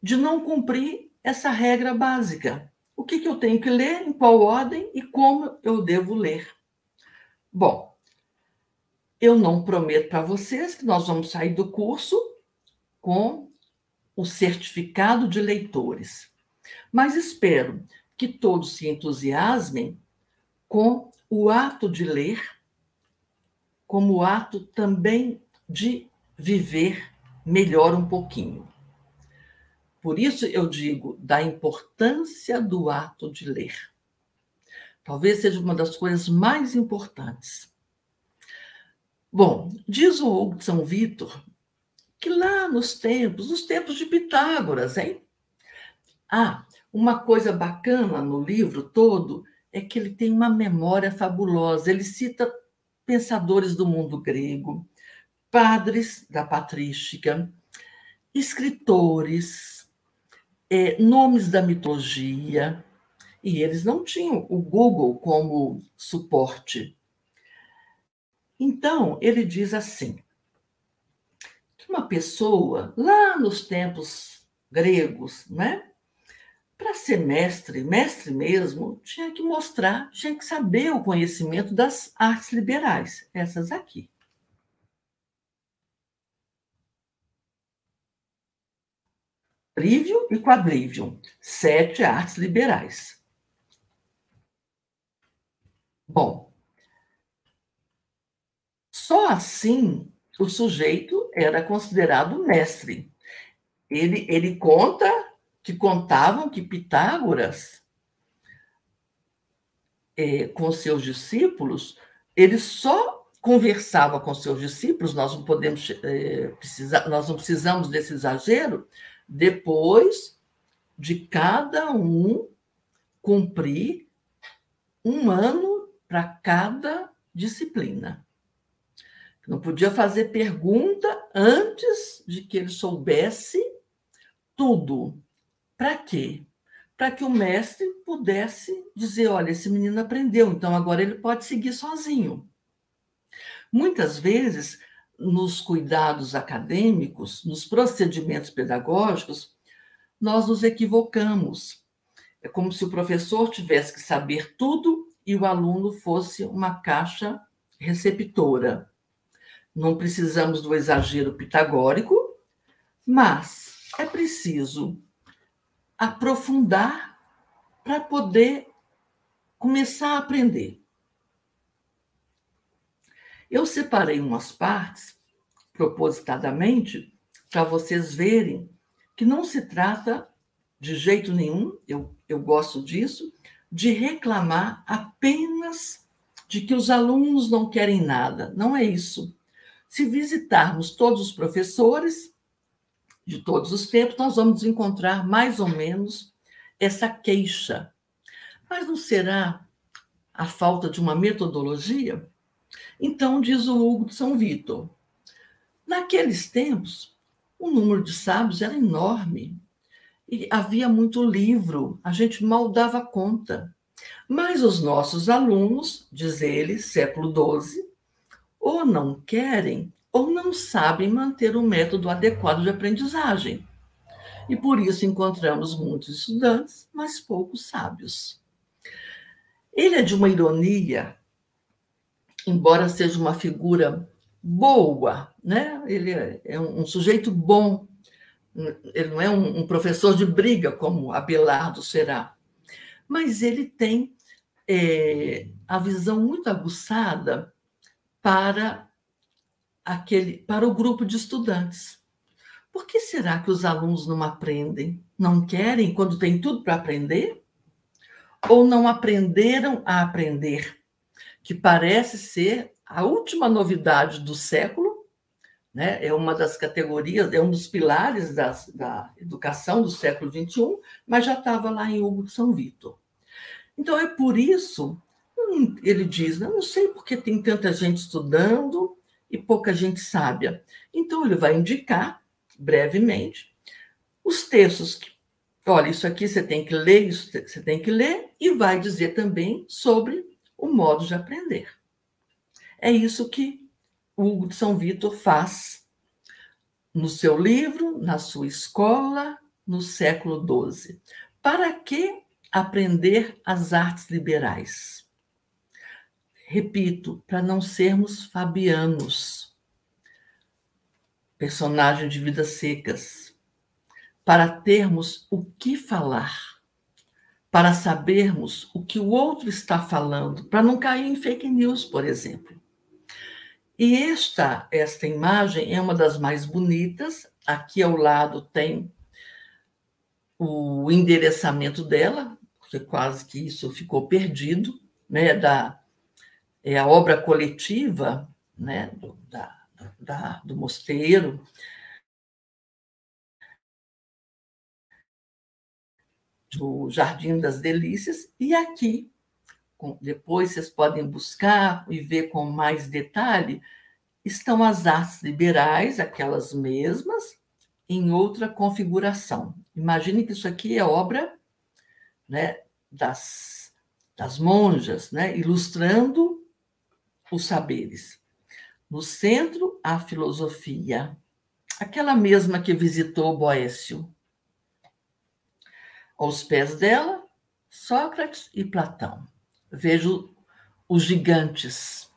de não cumprir essa regra básica. O que, que eu tenho que ler, em qual ordem e como eu devo ler. Bom, eu não prometo para vocês que nós vamos sair do curso com o certificado de leitores, mas espero que todos se entusiasmem com o ato de ler, como ato também de viver melhor um pouquinho. Por isso eu digo da importância do ato de ler. Talvez seja uma das coisas mais importantes. Bom, diz o São Vitor que lá nos tempos, nos tempos de Pitágoras, hein? Ah, uma coisa bacana no livro todo é que ele tem uma memória fabulosa. Ele cita pensadores do mundo grego, padres da patrística, escritores, é, nomes da mitologia, e eles não tinham o Google como suporte. Então, ele diz assim: que uma pessoa, lá nos tempos gregos, né? Para ser mestre, mestre mesmo, tinha que mostrar, tinha que saber o conhecimento das artes liberais, essas aqui. Trivium e quadrivium, sete artes liberais. Bom, só assim o sujeito era considerado mestre. Ele, ele conta que contavam que Pitágoras, é, com seus discípulos, ele só conversava com seus discípulos, nós não podemos é, precisar, nós não precisamos desse exagero, depois de cada um cumprir um ano para cada disciplina. Não podia fazer pergunta antes de que ele soubesse tudo. Para quê? Para que o mestre pudesse dizer: olha, esse menino aprendeu, então agora ele pode seguir sozinho. Muitas vezes, nos cuidados acadêmicos, nos procedimentos pedagógicos, nós nos equivocamos. É como se o professor tivesse que saber tudo e o aluno fosse uma caixa receptora. Não precisamos do exagero pitagórico, mas é preciso aprofundar para poder começar a aprender. Eu separei umas partes, propositadamente, para vocês verem que não se trata de jeito nenhum, eu, eu gosto disso, de reclamar apenas de que os alunos não querem nada. Não é isso. Se visitarmos todos os professores, de todos os tempos, nós vamos encontrar mais ou menos essa queixa. Mas não será a falta de uma metodologia? Então, diz o Hugo de São Vitor, naqueles tempos, o número de sábios era enorme. E havia muito livro, a gente mal dava conta. Mas os nossos alunos, diz ele, século XII, ou não querem ou não sabem manter um método adequado de aprendizagem. E por isso encontramos muitos estudantes, mas poucos sábios. Ele é de uma ironia, embora seja uma figura boa, né? Ele é um, sujeito bom. Ele não é um, um professor de briga como Abelardo será, mas ele tem é, a visão muito aguçada para aquele para o grupo de estudantes. Por que será que os alunos não aprendem? Não querem quando tem tudo para aprender? Ou não aprenderam a aprender? Que parece ser a última novidade do século, né? é uma das categorias, é um dos pilares das, da educação do século XXI, mas já estava lá em Hugo de São Vitor. Então é por isso, hum, ele diz, não sei porque tem tanta gente estudando, e pouca gente sábia. Então, ele vai indicar, brevemente, os textos que, olha, isso aqui você tem que ler, isso você tem que ler, e vai dizer também sobre o modo de aprender. É isso que Hugo de São Vitor faz no seu livro, na sua escola, no século XII. Para que aprender as artes liberais? Repito, para não sermos fabianos, personagem de vidas secas, para termos o que falar, para sabermos o que o outro está falando, para não cair em fake news, por exemplo. E esta, esta imagem é uma das mais bonitas. Aqui ao lado tem o endereçamento dela, porque quase que isso ficou perdido, né, da é a obra coletiva né, do, da, da, do mosteiro. Do Jardim das Delícias, e aqui, depois vocês podem buscar e ver com mais detalhe, estão as artes liberais, aquelas mesmas, em outra configuração. Imagine que isso aqui é obra né, das, das monjas, né, ilustrando os saberes. No centro, a filosofia, aquela mesma que visitou Boécio, Aos pés dela, Sócrates e Platão. Vejo os gigantes.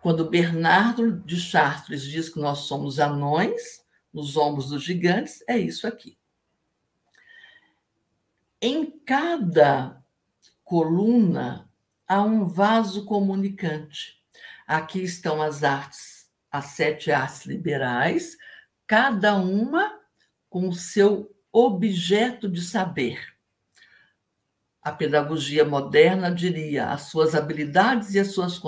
Quando Bernardo de Chartres diz que nós somos anões, nos ombros dos gigantes, é isso aqui. Em cada coluna há um vaso comunicante. Aqui estão as artes, as sete artes liberais, cada uma com o seu objeto de saber. A pedagogia moderna diria as suas habilidades e as suas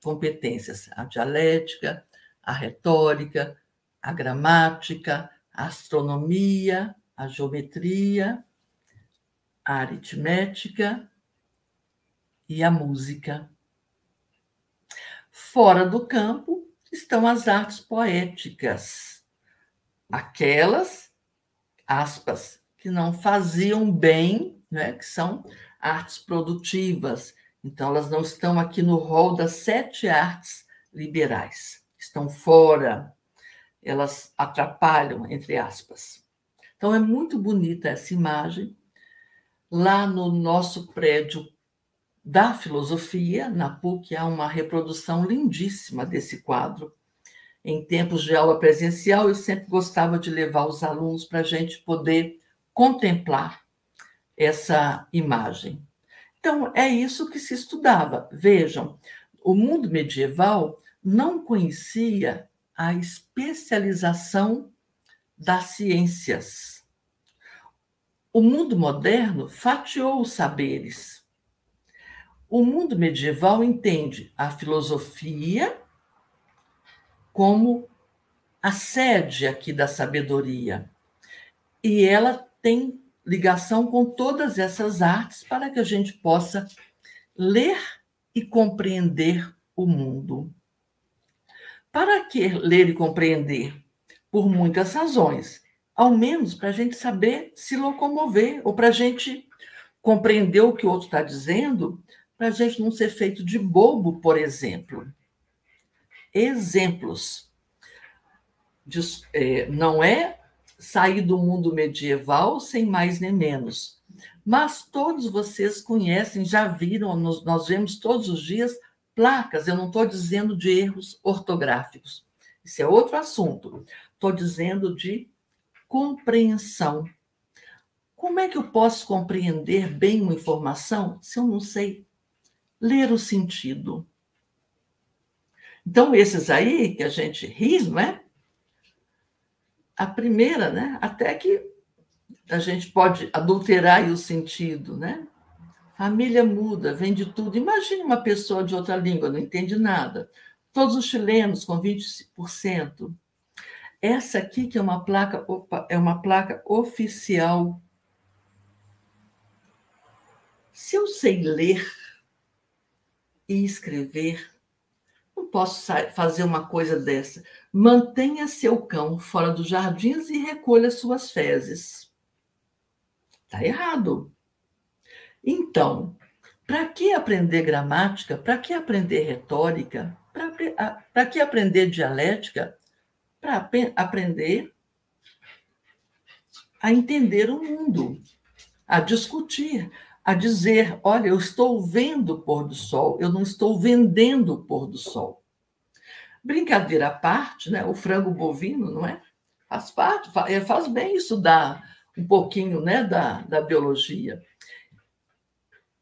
competências, a dialética, a retórica, a gramática, a astronomia, a geometria, a aritmética e a música. Fora do campo estão as artes poéticas, aquelas, aspas, que não faziam bem, né, que são artes produtivas. Então, elas não estão aqui no rol das sete artes liberais, estão fora, elas atrapalham, entre aspas. Então, é muito bonita essa imagem Lá no nosso prédio da filosofia, na PUC, há uma reprodução lindíssima desse quadro. Em tempos de aula presencial, eu sempre gostava de levar os alunos para a gente poder contemplar essa imagem. Então, é isso que se estudava. Vejam, o mundo medieval não conhecia a especialização das ciências o mundo moderno fatiou os saberes. O mundo medieval entende a filosofia como a sede aqui da sabedoria. E ela tem ligação com todas essas artes para que a gente possa ler e compreender o mundo. Para que ler e compreender? Por muitas razões ao menos para a gente saber se locomover, ou para a gente compreender o que o outro está dizendo, para a gente não ser feito de bobo, por exemplo. Exemplos. É, não é sair do mundo medieval sem mais nem menos. Mas todos vocês conhecem, já viram, nós vemos todos os dias placas. Eu não estou dizendo de erros ortográficos. Isso é outro assunto. Estou dizendo de compreensão. Como é que eu posso compreender bem uma informação se eu não sei ler o sentido? Então, esses aí que a gente ri, não é? A primeira, né? Até que a gente pode adulterar o sentido, né? Família muda, vem de tudo. Imagine uma pessoa de outra língua, não entende nada. Todos os chilenos com 20%. Essa aqui que é uma placa, opa, é uma placa oficial. Se eu sei ler e escrever, posso fazer uma coisa dessa. Mantenha seu cão fora dos jardins e recolha suas fezes. Está errado. Então, para que aprender gramática? Para que aprender retórica? Para que aprender dialética? para aprender a entender o mundo, a discutir, a dizer: olha, eu estou vendo o pôr do sol, eu não estou vendendo o pôr do sol. Brincadeira à parte, né? o frango bovino, não é? Faz parte, é, faz bem estudar um pouquinho né, da, da biologia.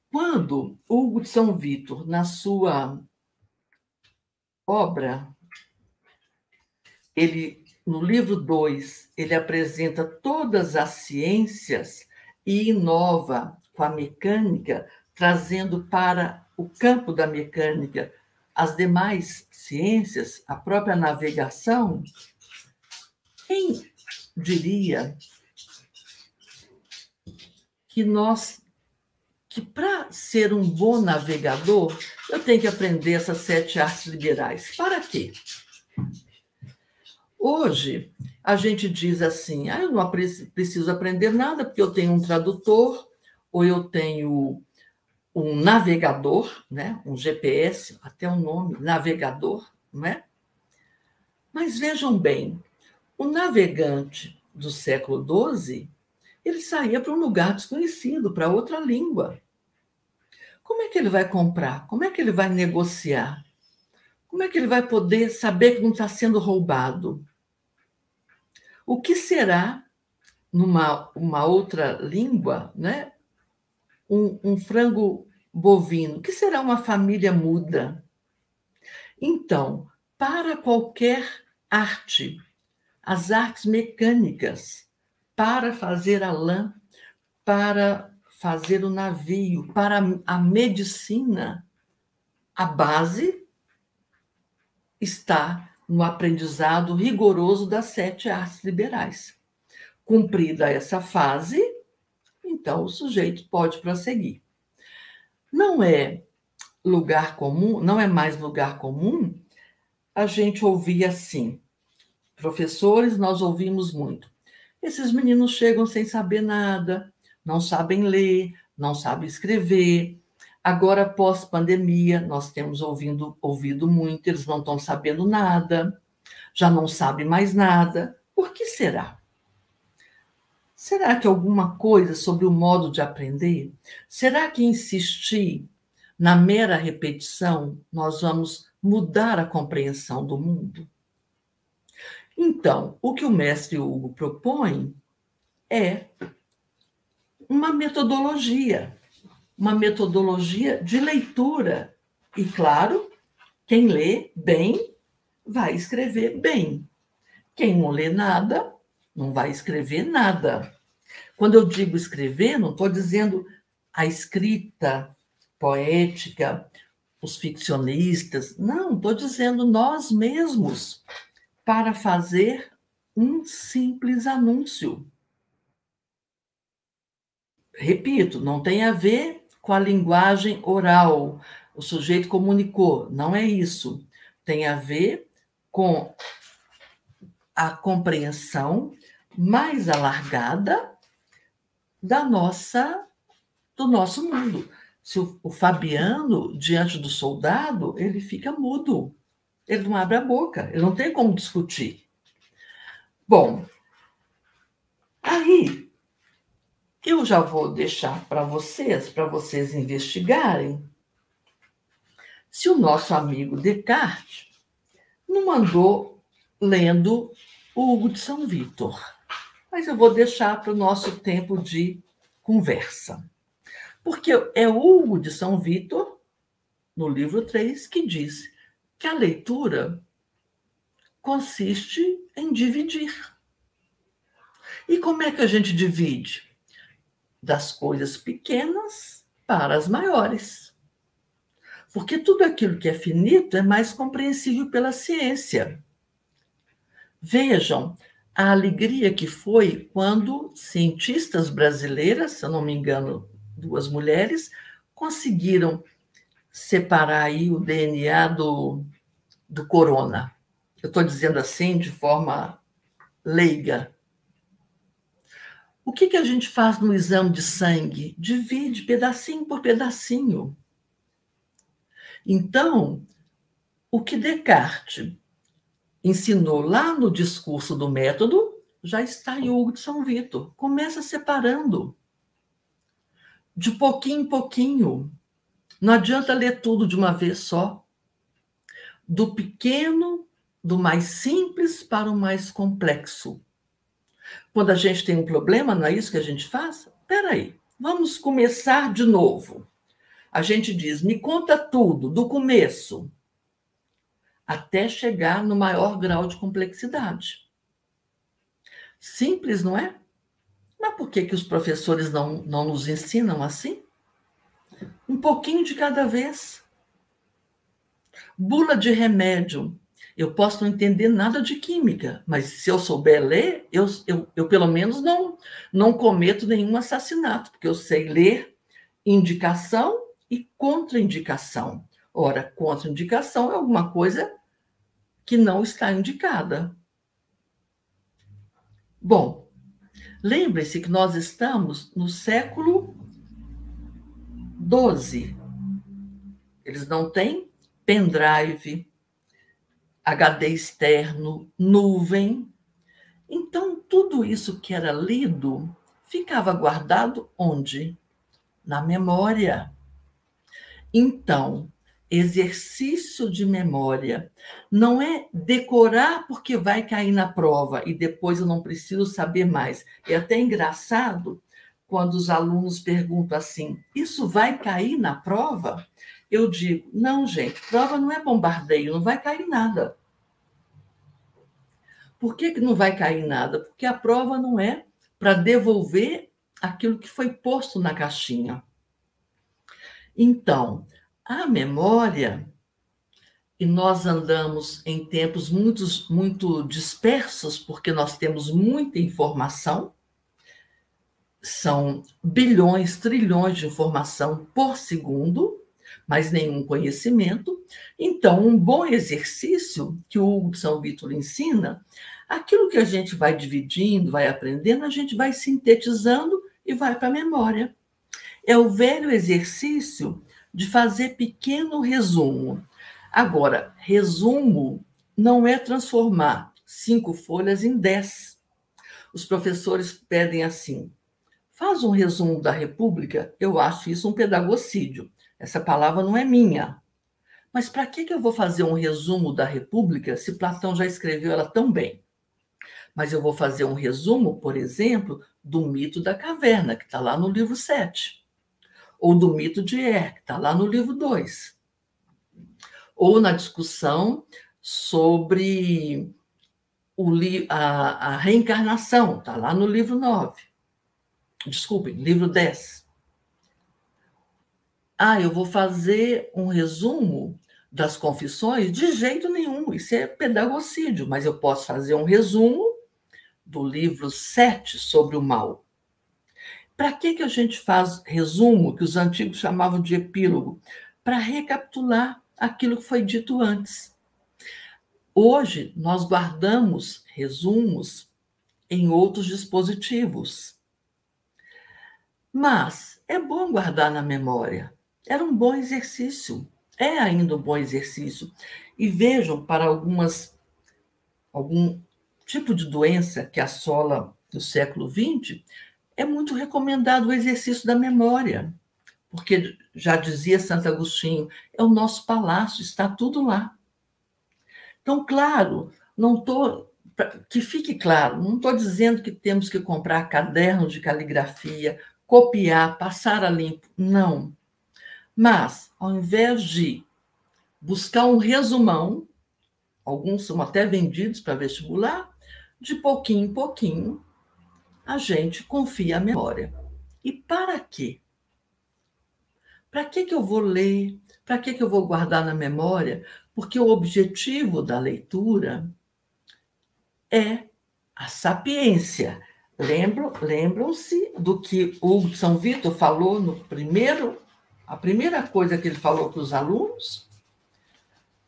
Quando Hugo de São Vitor, na sua obra ele no livro 2, ele apresenta todas as ciências e inova com a mecânica, trazendo para o campo da mecânica as demais ciências, a própria navegação. Quem diria que nós que para ser um bom navegador, eu tenho que aprender essas sete artes liberais. Para quê? Hoje, a gente diz assim: ah, eu não preciso aprender nada porque eu tenho um tradutor, ou eu tenho um navegador, né? um GPS, até o um nome, navegador, não é? Mas vejam bem, o navegante do século XII, ele saía para um lugar desconhecido, para outra língua. Como é que ele vai comprar? Como é que ele vai negociar? Como é que ele vai poder saber que não está sendo roubado? O que será, numa uma outra língua, né? Um, um frango bovino? Que será uma família muda? Então, para qualquer arte, as artes mecânicas, para fazer a lã, para fazer o navio, para a medicina, a base está no aprendizado rigoroso das sete artes liberais. Cumprida essa fase, então o sujeito pode prosseguir. Não é lugar comum, não é mais lugar comum a gente ouvir assim. Professores, nós ouvimos muito. Esses meninos chegam sem saber nada, não sabem ler, não sabem escrever, Agora, pós-pandemia, nós temos ouvindo, ouvido muito, eles não estão sabendo nada, já não sabem mais nada. Por que será? Será que alguma coisa sobre o modo de aprender? Será que insistir na mera repetição nós vamos mudar a compreensão do mundo? Então, o que o mestre Hugo propõe é uma metodologia uma metodologia de leitura. E, claro, quem lê bem vai escrever bem. Quem não lê nada, não vai escrever nada. Quando eu digo escrever, não estou dizendo a escrita poética, os ficcionistas. Não, estou dizendo nós mesmos, para fazer um simples anúncio. Repito, não tem a ver com a linguagem oral. O sujeito comunicou. Não é isso. Tem a ver com a compreensão mais alargada da nossa do nosso mundo. Se o, o, Fabiano diante do soldado, ele fica mudo. Ele não abre a boca, ele não tem como discutir. Bom, aí eu já vou deixar para vocês, para vocês investigarem, se o nosso amigo Descartes não andou lendo o Hugo de São Vitor. Mas eu vou deixar para o nosso tempo de conversa. Porque é Hugo de São Vitor, no livro 3, que diz que a leitura consiste em dividir. E como é que a gente divide? das coisas pequenas para as maiores. Porque tudo aquilo que é finito é mais compreensível pela ciência. Vejam a alegria que foi quando cientistas brasileiras, se eu não me engano, duas mulheres, conseguiram separar aí o DNA do, do corona. Eu estou dizendo assim de forma leiga, o que, que a gente faz no exame de sangue? Divide pedacinho por pedacinho. Então, o que Descartes ensinou lá no discurso do método já está em Hugo de São Vitor. Começa separando. De pouquinho em pouquinho. Não adianta ler tudo de uma vez só. Do pequeno, do mais simples para o mais complexo. Quando a gente tem um problema, não é isso que a gente faz? Espera aí, vamos começar de novo. A gente diz, me conta tudo, do começo, até chegar no maior grau de complexidade. Simples, não é? Mas por que, que os professores não, não nos ensinam assim? Um pouquinho de cada vez. Bula de remédio eu posso não entender nada de química, mas se eu souber ler, eu, eu, eu pelo menos não, não cometo nenhum assassinato, porque eu sei ler indicação e contraindicação. Ora, contraindicação é alguma coisa que não está indicada. Bom, lembre-se que nós estamos no século XII. Eles não têm pendrive, HD externo, nuvem. Então, tudo isso que era lido ficava guardado onde? Na memória. Então, exercício de memória não é decorar porque vai cair na prova e depois eu não preciso saber mais. É até engraçado quando os alunos perguntam assim: Isso vai cair na prova? Eu digo: Não, gente, prova não é bombardeio, não vai cair nada. Por que, que não vai cair nada? Porque a prova não é para devolver aquilo que foi posto na caixinha. Então, a memória, e nós andamos em tempos muito, muito dispersos, porque nós temos muita informação, são bilhões, trilhões de informação por segundo, mas nenhum conhecimento. Então, um bom exercício que o Hugo São Vítor ensina, aquilo que a gente vai dividindo, vai aprendendo, a gente vai sintetizando e vai para a memória. É o velho exercício de fazer pequeno resumo. Agora, resumo não é transformar cinco folhas em dez. Os professores pedem assim: faz um resumo da República. Eu acho isso um pedagocídio. Essa palavra não é minha. Mas para que, que eu vou fazer um resumo da República se Platão já escreveu ela tão bem? Mas eu vou fazer um resumo, por exemplo, do mito da caverna, que está lá no livro 7. Ou do mito de Er, que está lá no livro 2. Ou na discussão sobre o, a, a reencarnação, está lá no livro 9. Desculpem, livro 10. Ah, eu vou fazer um resumo das confissões? De jeito nenhum, isso é pedagocídio, mas eu posso fazer um resumo do livro 7 sobre o mal. Para que, que a gente faz resumo, que os antigos chamavam de epílogo? Para recapitular aquilo que foi dito antes. Hoje, nós guardamos resumos em outros dispositivos. Mas é bom guardar na memória. Era um bom exercício. É ainda um bom exercício. E vejam, para algumas algum tipo de doença que assola no século XX, é muito recomendado o exercício da memória, porque já dizia Santo Agostinho, é o nosso palácio, está tudo lá. Então, claro, não estou que fique claro, não estou dizendo que temos que comprar cadernos de caligrafia, copiar, passar a limpo, não. Mas, ao invés de buscar um resumão, alguns são até vendidos para vestibular, de pouquinho em pouquinho, a gente confia a memória. E para quê? Para que, que eu vou ler? Para que, que eu vou guardar na memória? Porque o objetivo da leitura é a sapiência. Lembram, lembram-se do que o São Vitor falou no primeiro, a primeira coisa que ele falou para os alunos,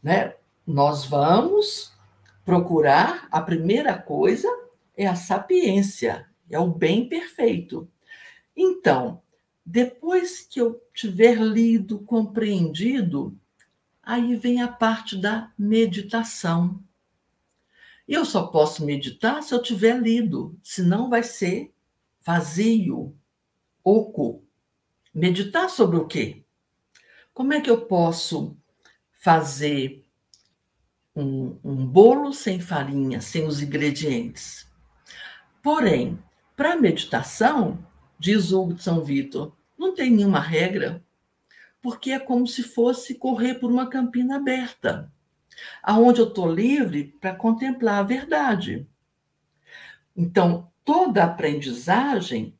né? Nós vamos procurar, a primeira coisa é a sapiência, é o bem perfeito. Então, depois que eu tiver lido, compreendido, aí vem a parte da meditação. Eu só posso meditar se eu tiver lido, senão vai ser vazio, oco. Meditar sobre o quê? Como é que eu posso fazer um, um bolo sem farinha, sem os ingredientes. Porém, para meditação, diz Hugo de São Vitor, não tem nenhuma regra, porque é como se fosse correr por uma campina aberta, aonde eu estou livre para contemplar a verdade. Então, toda aprendizagem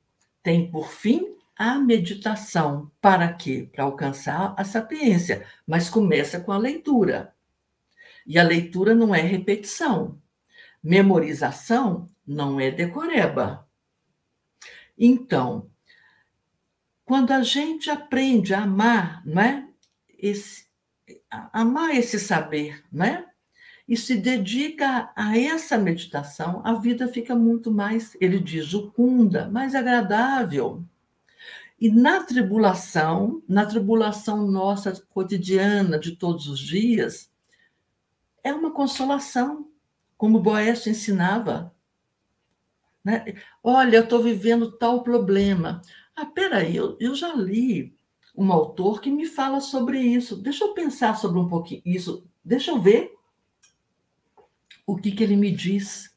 tem por fim a meditação. Para quê? Para alcançar a sapiência, mas começa com a leitura. E a leitura não é repetição. Memorização não é decoreba. Então, quando a gente aprende a amar, não é? Esse, amar esse saber, não é? E se dedica a essa meditação, a vida fica muito mais, ele diz, jucunda, mais agradável. E na tribulação, na tribulação nossa cotidiana de todos os dias, é uma consolação, como Boécio ensinava. Né? Olha, eu estou vivendo tal problema. Ah, peraí, eu, eu já li um autor que me fala sobre isso. Deixa eu pensar sobre um pouquinho isso. Deixa eu ver o que, que ele me diz.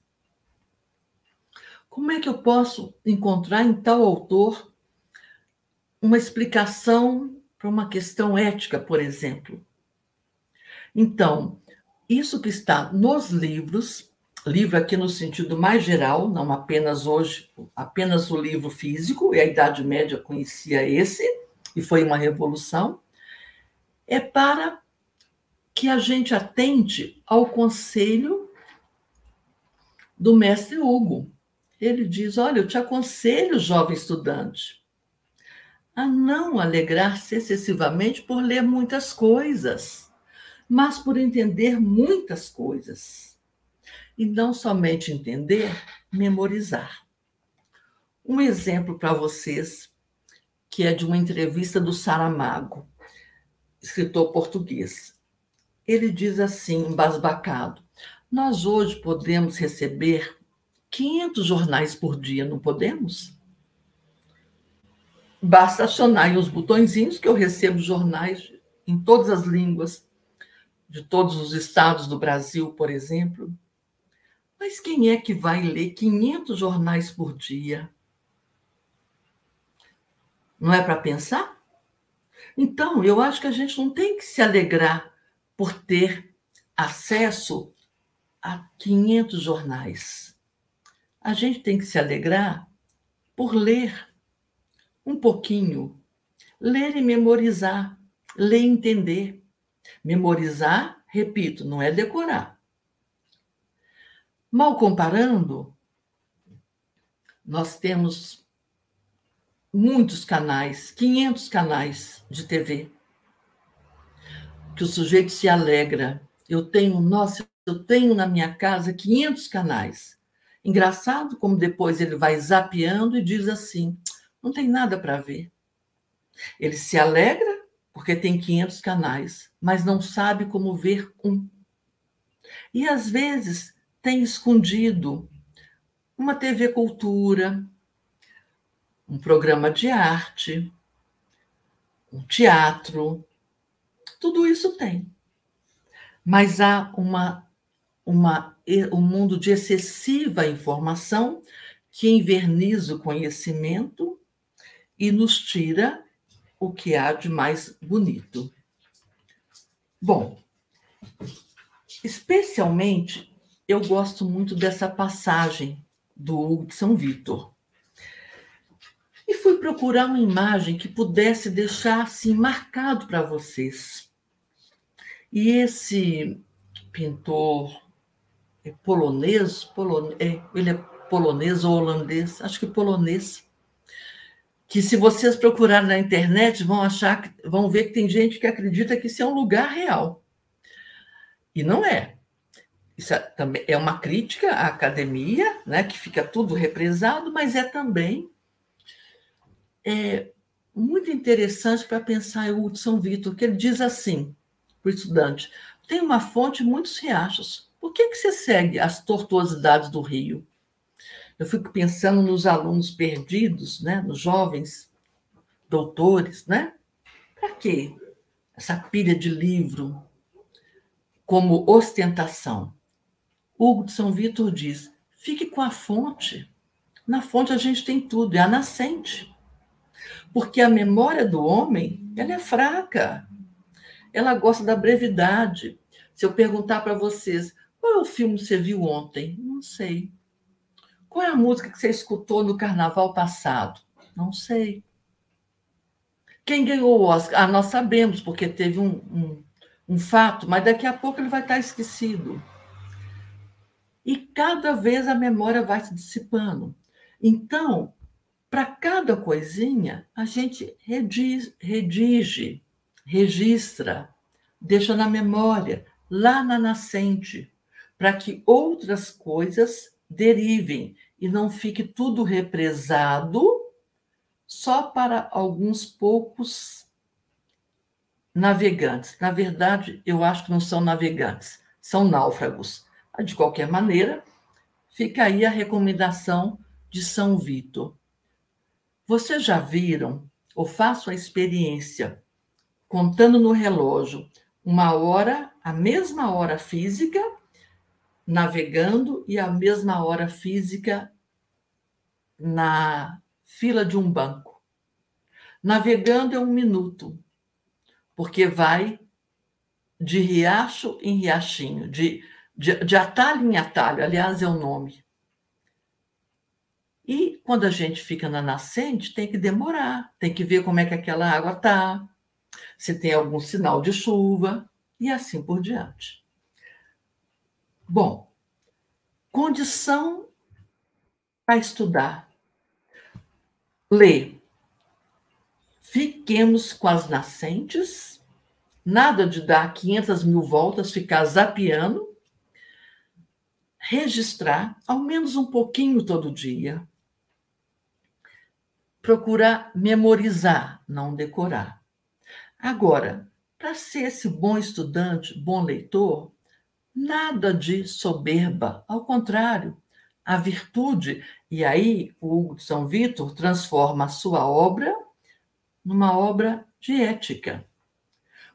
Como é que eu posso encontrar em tal autor uma explicação para uma questão ética, por exemplo? Então, isso que está nos livros, livro aqui no sentido mais geral, não apenas hoje, apenas o livro físico, e a Idade Média conhecia esse, e foi uma revolução, é para que a gente atente ao conselho do mestre Hugo. Ele diz: Olha, eu te aconselho, jovem estudante, a não alegrar-se excessivamente por ler muitas coisas mas por entender muitas coisas. E não somente entender, memorizar. Um exemplo para vocês, que é de uma entrevista do Saramago, escritor português. Ele diz assim, embasbacado: Nós hoje podemos receber 500 jornais por dia, não podemos? Basta acionar os botõezinhos que eu recebo jornais em todas as línguas de todos os estados do Brasil, por exemplo. Mas quem é que vai ler 500 jornais por dia? Não é para pensar? Então, eu acho que a gente não tem que se alegrar por ter acesso a 500 jornais. A gente tem que se alegrar por ler um pouquinho, ler e memorizar, ler e entender. Memorizar, repito, não é decorar. Mal comparando, nós temos muitos canais, 500 canais de TV, que o sujeito se alegra. Eu tenho, nossa, eu tenho na minha casa 500 canais. Engraçado como depois ele vai zapeando e diz assim: não tem nada para ver. Ele se alegra porque tem 500 canais, mas não sabe como ver um. E às vezes tem escondido uma TV Cultura, um programa de arte, um teatro, tudo isso tem. Mas há uma, uma, um mundo de excessiva informação que inverniza o conhecimento e nos tira o que há de mais bonito. Bom, especialmente eu gosto muito dessa passagem do São Vitor. E fui procurar uma imagem que pudesse deixar assim marcado para vocês. E esse pintor é polonês, polone, é, ele é polonês ou holandês, acho que polonês, que se vocês procurarem na internet vão achar, vão ver que tem gente que acredita que isso é um lugar real. E não é. Isso é, também é uma crítica à academia, né, que fica tudo represado, mas é também é, muito interessante para pensar o Hudson Vitor, que ele diz assim para o estudante: tem uma fonte muitos riachos. Por que, que você segue as tortuosidades do rio? Eu fico pensando nos alunos perdidos, né? nos jovens doutores, né? Para quê? Essa pilha de livro como ostentação. Hugo de São Vitor diz: fique com a fonte. Na fonte a gente tem tudo, é a nascente. Porque a memória do homem, ela é fraca. Ela gosta da brevidade. Se eu perguntar para vocês, qual é o filme que você viu ontem? Não sei. Qual é a música que você escutou no carnaval passado? Não sei. Quem ganhou o Oscar? Ah, nós sabemos, porque teve um, um, um fato, mas daqui a pouco ele vai estar esquecido. E cada vez a memória vai se dissipando. Então, para cada coisinha, a gente redige, redige, registra, deixa na memória, lá na nascente, para que outras coisas derivem e não fique tudo represado só para alguns poucos navegantes. Na verdade, eu acho que não são navegantes, são náufragos. De qualquer maneira, fica aí a recomendação de São Vito. Vocês já viram ou façam a experiência contando no relógio uma hora, a mesma hora física, navegando e a mesma hora física na fila de um banco. Navegando é um minuto, porque vai de riacho em riachinho, de, de, de atalho em atalho, aliás, é o nome. E quando a gente fica na nascente, tem que demorar, tem que ver como é que aquela água está, se tem algum sinal de chuva e assim por diante. Bom, condição para estudar. Ler. Fiquemos com as nascentes, nada de dar 500 mil voltas, ficar zapeando. Registrar, ao menos um pouquinho todo dia. Procurar memorizar, não decorar. Agora, para ser esse bom estudante, bom leitor, nada de soberba, ao contrário, a virtude, e aí o São Vitor transforma a sua obra numa obra de ética.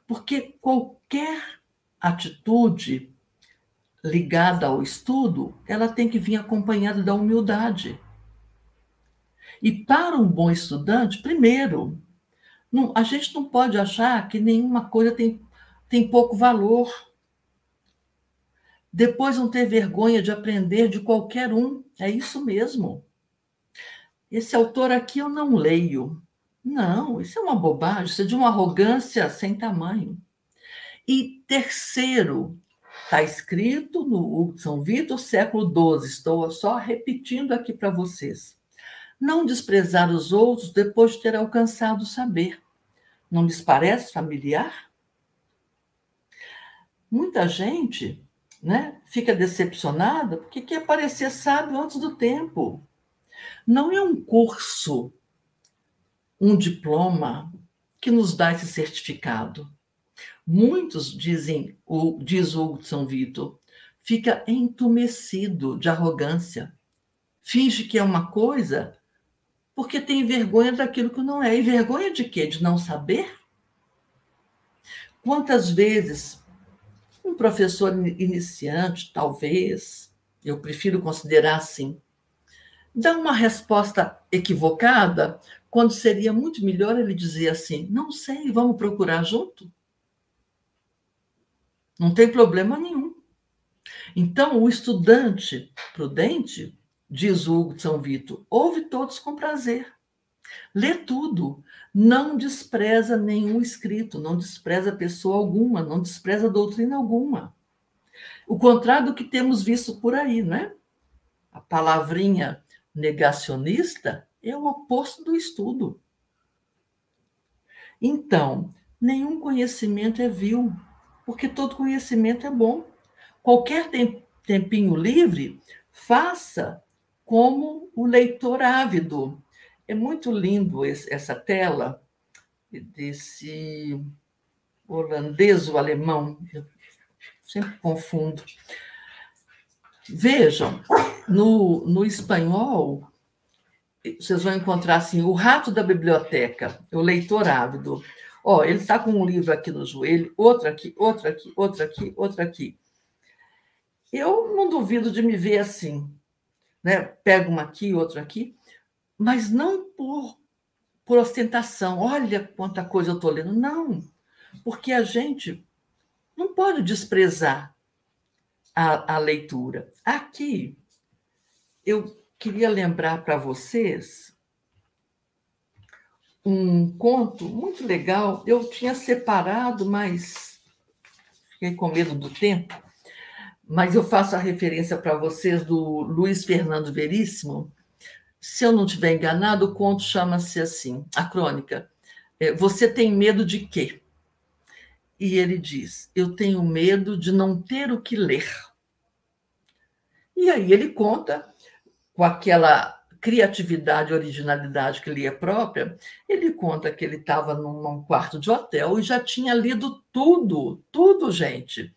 Porque qualquer atitude ligada ao estudo, ela tem que vir acompanhada da humildade. E para um bom estudante, primeiro, não, a gente não pode achar que nenhuma coisa tem, tem pouco valor. Depois não ter vergonha de aprender de qualquer um. É isso mesmo. Esse autor aqui eu não leio. Não, isso é uma bobagem, isso é de uma arrogância sem tamanho. E terceiro, está escrito no São Vitor, século XII, estou só repetindo aqui para vocês. Não desprezar os outros depois de ter alcançado o saber. Não lhes parece familiar? Muita gente né, fica decepcionada porque quer parecer sábio antes do tempo. Não é um curso, um diploma que nos dá esse certificado. Muitos dizem, o, diz Hugo de São Vitor, fica entumecido de arrogância. Finge que é uma coisa porque tem vergonha daquilo que não é. E vergonha de quê? De não saber? Quantas vezes um professor iniciante, talvez, eu prefiro considerar assim, dá uma resposta equivocada, quando seria muito melhor ele dizer assim: não sei, vamos procurar junto? Não tem problema nenhum. Então, o estudante prudente diz Hugo de São Vito, ouve todos com prazer. Lê tudo, não despreza nenhum escrito, não despreza pessoa alguma, não despreza doutrina alguma. O contrário do que temos visto por aí, né? A palavrinha negacionista é o oposto do estudo. Então, nenhum conhecimento é vil, porque todo conhecimento é bom. Qualquer tempinho livre, faça como o leitor ávido. É muito lindo esse, essa tela desse holandês ou alemão, eu sempre confundo. Vejam, no, no espanhol, vocês vão encontrar assim, o rato da biblioteca, o leitor ávido. Ó, ele está com um livro aqui no joelho, outro aqui, outro aqui, outro aqui, outro aqui. Eu não duvido de me ver assim, né? Pega uma aqui, outra aqui, mas não por, por ostentação. Olha quanta coisa eu estou lendo. Não, porque a gente não pode desprezar a, a leitura. Aqui, eu queria lembrar para vocês um conto muito legal. Eu tinha separado, mas fiquei com medo do tempo mas eu faço a referência para vocês do Luiz Fernando Veríssimo. Se eu não estiver enganado, o conto chama-se assim, a crônica. É, Você tem medo de quê? E ele diz: Eu tenho medo de não ter o que ler. E aí ele conta, com aquela criatividade originalidade que lhe é própria, ele conta que ele estava num quarto de hotel e já tinha lido tudo, tudo, gente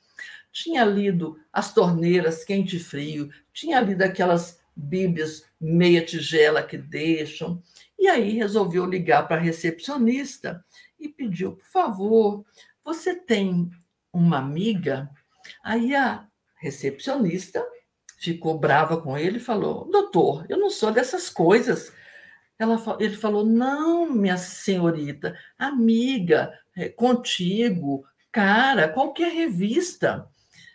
tinha lido As Torneiras, Quente e Frio, tinha lido aquelas bíblias meia tigela que deixam. E aí resolveu ligar para a recepcionista e pediu, por favor, você tem uma amiga? Aí a recepcionista ficou brava com ele e falou: Doutor, eu não sou dessas coisas. Ela, ele falou: Não, minha senhorita, amiga, é, contigo, cara, qualquer revista.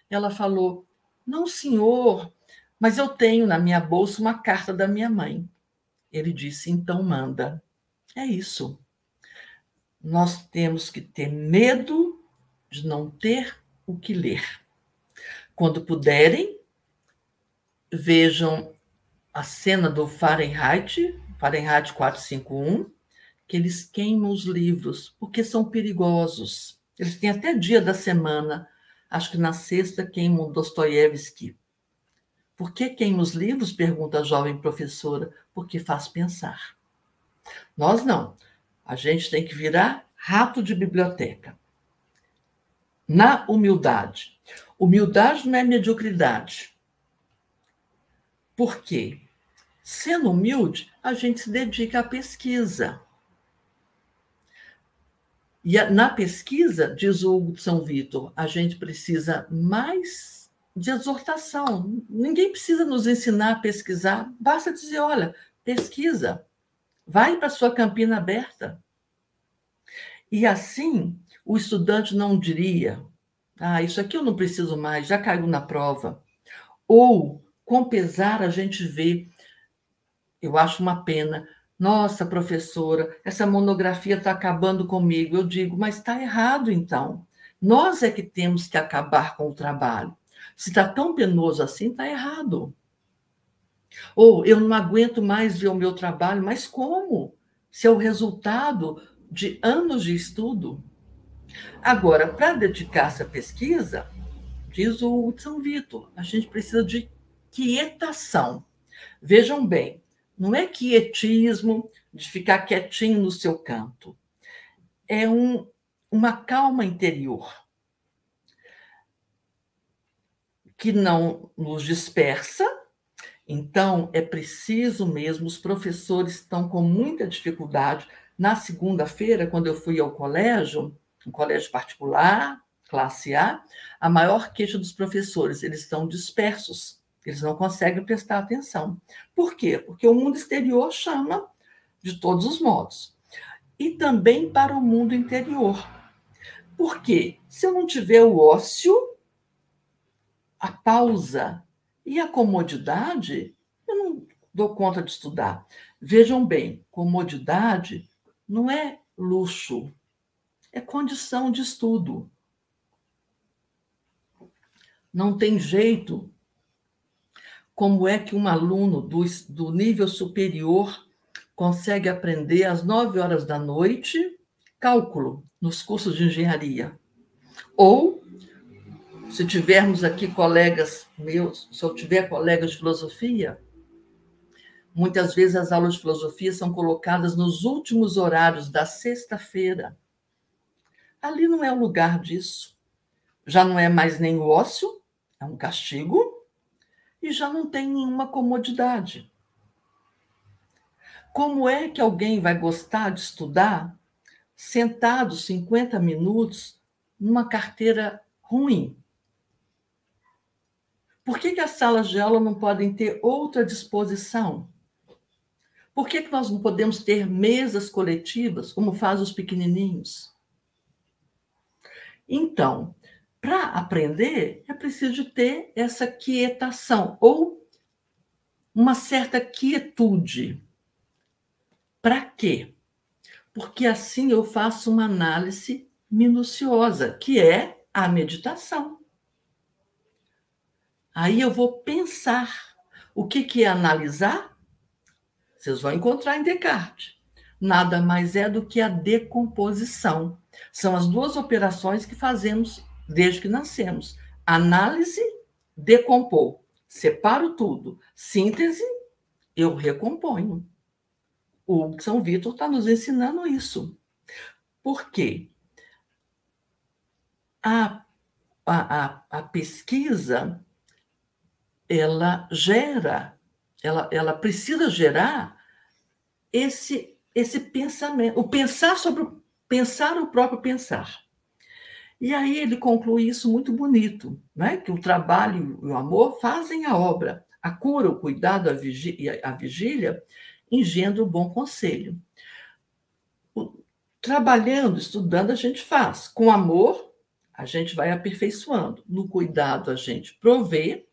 Ela falou: Não, senhor, mas eu tenho na minha bolsa uma carta da minha mãe. Ele disse: Então manda. É isso. Nós temos que ter medo de não ter o que ler. Quando puderem, vejam a cena do Fahrenheit, Fahrenheit 451, que eles queimam os livros porque são perigosos. Eles têm até dia da semana. Acho que na sexta queimam Dostoiévski. Por que queima os livros? Pergunta a jovem professora. Porque faz pensar. Nós não. A gente tem que virar rato de biblioteca. Na humildade. Humildade não é mediocridade. Por quê? Sendo humilde, a gente se dedica à pesquisa. E na pesquisa, diz o São Vitor, a gente precisa mais de exortação. Ninguém precisa nos ensinar a pesquisar, basta dizer: olha, pesquisa, vai para a sua campina aberta. E assim, o estudante não diria: ah, isso aqui eu não preciso mais, já caiu na prova. Ou, com pesar, a gente vê, eu acho uma pena, nossa, professora, essa monografia está acabando comigo. Eu digo, mas está errado então. Nós é que temos que acabar com o trabalho. Se está tão penoso assim, está errado. Ou eu não aguento mais ver o meu trabalho, mas como? Se é o resultado de anos de estudo. Agora, para dedicar-se à pesquisa, diz o São Vitor, a gente precisa de quietação. Vejam bem, não é quietismo de ficar quietinho no seu canto. É um, uma calma interior que não nos dispersa. Então, é preciso mesmo, os professores estão com muita dificuldade. Na segunda-feira, quando eu fui ao colégio, um colégio particular, classe A, a maior queixa dos professores, eles estão dispersos eles não conseguem prestar atenção. Por quê? Porque o mundo exterior chama de todos os modos. E também para o mundo interior. Porque se eu não tiver o ócio, a pausa e a comodidade, eu não dou conta de estudar. Vejam bem, comodidade não é luxo, é condição de estudo. Não tem jeito como é que um aluno do, do nível superior consegue aprender às nove horas da noite cálculo nos cursos de engenharia. Ou, se tivermos aqui colegas meus, se eu tiver colegas de filosofia, muitas vezes as aulas de filosofia são colocadas nos últimos horários da sexta-feira. Ali não é o lugar disso. Já não é mais nem o ócio, é um castigo e já não tem nenhuma comodidade. Como é que alguém vai gostar de estudar sentado 50 minutos numa carteira ruim? Por que, que as salas de aula não podem ter outra disposição? Por que, que nós não podemos ter mesas coletivas, como fazem os pequenininhos? Então, para aprender, é preciso ter essa quietação ou uma certa quietude. Para quê? Porque assim eu faço uma análise minuciosa, que é a meditação. Aí eu vou pensar. O que, que é analisar? Vocês vão encontrar em Descartes. Nada mais é do que a decomposição. São as duas operações que fazemos desde que nascemos. Análise, decompor. Separo tudo. Síntese, eu recomponho. O São Vitor está nos ensinando isso. Por quê? A, a, a, pesquisa ela gera ela, ela precisa gerar esse, esse pensamento, o pensar sobre o, pensar o próprio pensar. E aí ele conclui isso muito bonito, né? que o trabalho e o amor fazem a obra, a cura, o cuidado, a vigília, a vigília engendra o bom conselho. O, trabalhando, estudando, a gente faz. Com amor, a gente vai aperfeiçoando. No cuidado, a gente provê.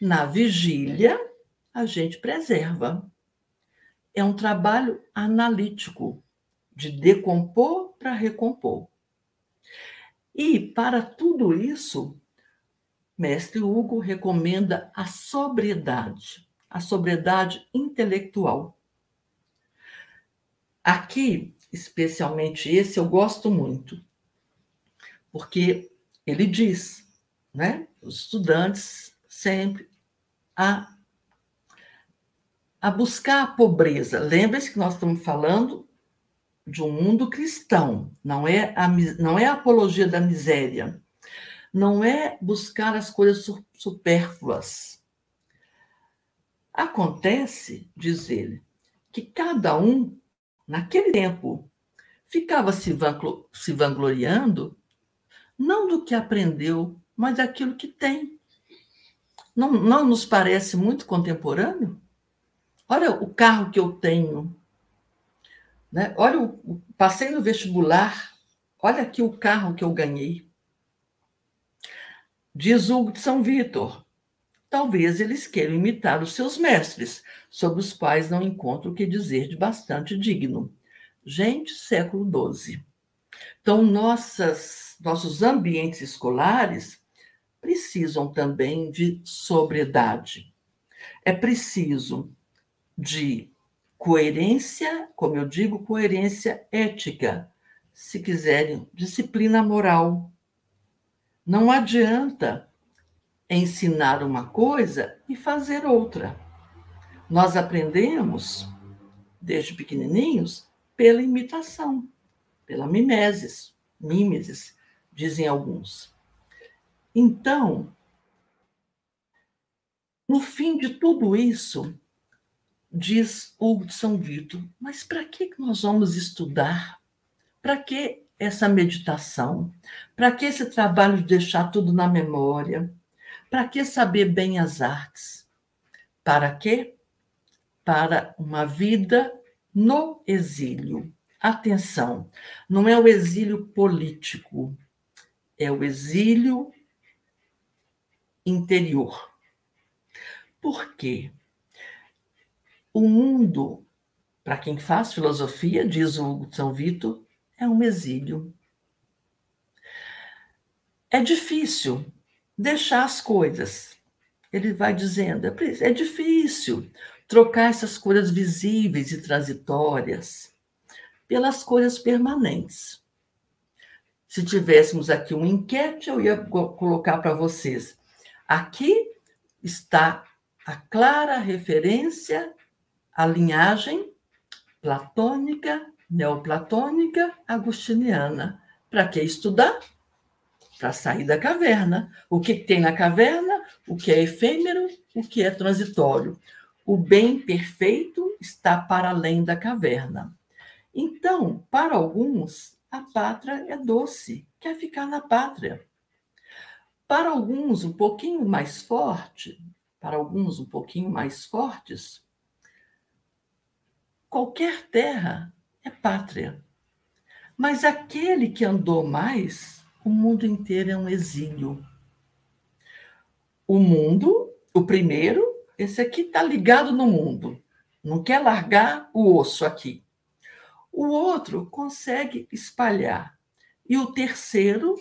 Na vigília, a gente preserva. É um trabalho analítico, de decompor para recompor. E, para tudo isso, Mestre Hugo recomenda a sobriedade, a sobriedade intelectual. Aqui, especialmente esse, eu gosto muito, porque ele diz, né, os estudantes sempre a, a buscar a pobreza. Lembre-se que nós estamos falando de um mundo cristão, não é a, não é a apologia da miséria, não é buscar as coisas supérfluas. Acontece, diz ele, que cada um, naquele tempo, ficava se, se vangloriando não do que aprendeu, mas daquilo que tem. Não, não nos parece muito contemporâneo? Olha o carro que eu tenho, né? Olha, passei no vestibular, olha aqui o carro que eu ganhei. Diz Hugo de São Vitor. Talvez eles queiram imitar os seus mestres, sobre os quais não encontro o que dizer de bastante digno. Gente, século XII. Então, nossas, nossos ambientes escolares precisam também de sobriedade. É preciso de coerência, como eu digo, coerência ética, se quiserem, disciplina moral. Não adianta ensinar uma coisa e fazer outra. Nós aprendemos, desde pequenininhos, pela imitação, pela mimesis, mimesis, dizem alguns. Então, no fim de tudo isso, diz São Vito, mas para que nós vamos estudar? Para que essa meditação? Para que esse trabalho de deixar tudo na memória? Para que saber bem as artes? Para quê? Para uma vida no exílio. Atenção, não é o exílio político, é o exílio interior. Por quê? O mundo, para quem faz filosofia, diz o São Vito, é um exílio. É difícil deixar as coisas. Ele vai dizendo, é, é difícil trocar essas coisas visíveis e transitórias pelas coisas permanentes. Se tivéssemos aqui um enquete, eu ia colocar para vocês. Aqui está a clara referência a linhagem platônica, neoplatônica, agustiniana. Para que estudar? Para sair da caverna. O que tem na caverna? O que é efêmero? O que é transitório? O bem perfeito está para além da caverna. Então, para alguns, a pátria é doce, quer ficar na pátria. Para alguns, um pouquinho mais forte, para alguns um pouquinho mais fortes, Qualquer terra é pátria. Mas aquele que andou mais, o mundo inteiro é um exílio. O mundo, o primeiro, esse aqui está ligado no mundo, não quer largar o osso aqui. O outro consegue espalhar. E o terceiro,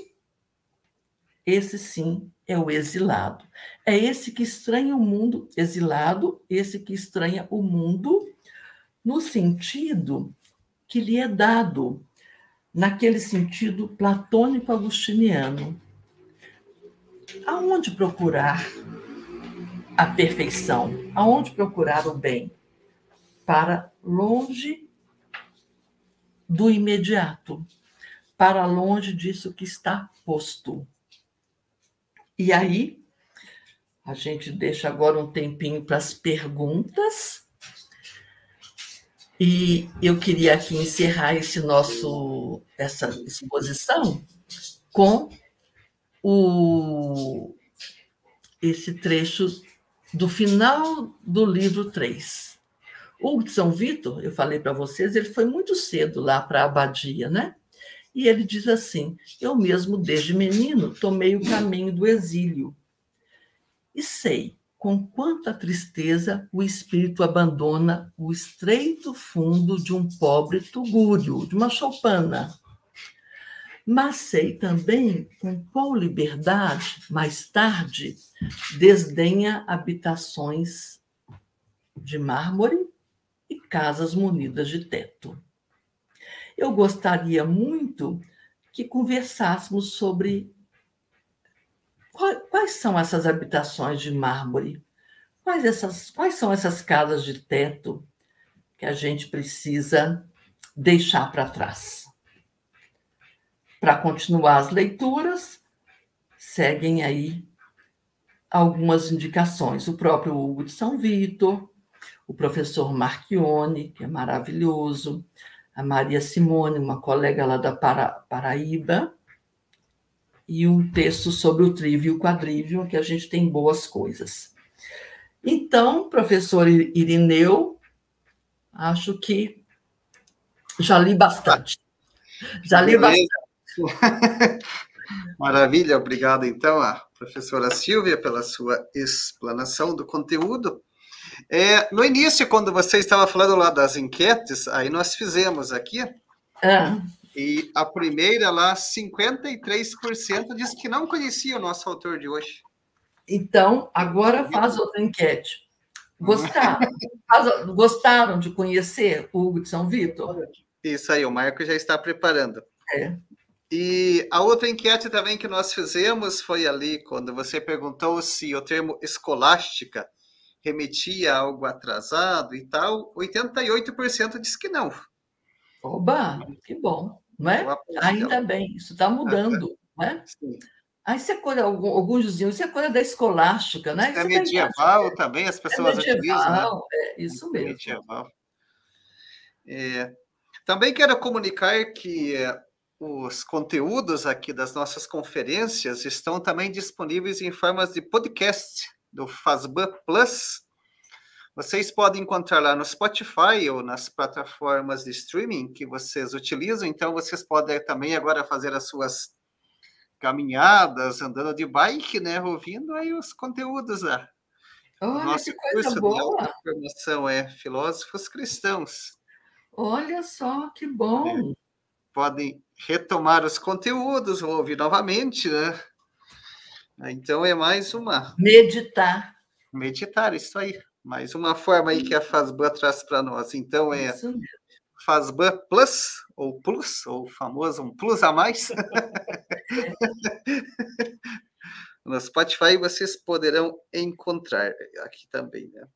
esse sim, é o exilado. É esse que estranha o mundo, exilado, esse que estranha o mundo no sentido que lhe é dado, naquele sentido platônico-agustiniano. Aonde procurar a perfeição? Aonde procurar o bem? Para longe do imediato, para longe disso que está posto. E aí, A gente deixa agora um tempinho para as perguntas. E eu queria aqui encerrar esse nosso essa exposição com o esse trecho do final do livro 3. O de São Vitor, eu falei para vocês, ele foi muito cedo lá para a abadia, né? E ele diz assim: Eu mesmo, desde menino, tomei o caminho do exílio. E sei com quanta tristeza o espírito abandona o estreito fundo de um pobre tugúrio, de uma choupana. Mas sei também com qual liberdade, mais tarde, desdenha habitações de mármore e casas munidas de teto. Eu gostaria muito que conversássemos sobre quais são essas habitações de mármore? Quais, essas, quais são essas casas de teto que a gente precisa deixar para trás? Para continuar as leituras, seguem aí algumas indicações. O próprio Hugo de São Vitor, o professor Marchione, que é maravilhoso, a Maria Simone, uma colega lá da Paraíba, e um texto sobre o trívio e o quadrívio, que a gente tem boas coisas. Então, professor Irineu, acho que já li bastante. Já li bastante. Maravilha, obrigado então a professora Silvia pela sua explanação do conteúdo. É, no início, quando você estava falando lá das enquetes, aí nós fizemos aqui. Ah. E a primeira lá, 53% diz que não conhecia o nosso autor de hoje. Então, agora faz outra enquete. Gostaram? gostaram de conhecer o Hugo de São Vitor? Isso aí, o Marco já está preparando. É. E a outra enquete também que nós fizemos foi ali, quando você perguntou se o termo escolástica remetia a algo atrasado e tal, 88% disse que não. Oba, que bom não é? Ainda bem, isso está mudando, não é? Sim. Aí isso é coisa, alguns diziam, isso é coisa da escolástica, né? Isso é medieval é, também, as pessoas é medieval, utilizam. Né? É isso mesmo. Medieval. É, também quero comunicar que é, os conteúdos aqui das nossas conferências estão também disponíveis em formas de podcast do Fazban Plus, vocês podem encontrar lá no Spotify ou nas plataformas de streaming que vocês utilizam. Então, vocês podem também agora fazer as suas caminhadas, andando de bike, né? Ouvindo aí os conteúdos lá. Olha, Nosso curso boa. de formação é Filósofos Cristãos. Olha só, que bom! É. Podem retomar os conteúdos, ou ouvir novamente, né? Então é mais uma. Meditar. Meditar, isso aí. Mais uma forma aí que a Fazban traz para nós. Então é Fazban Plus, ou Plus, ou famoso um Plus a mais. no Spotify vocês poderão encontrar aqui também, né?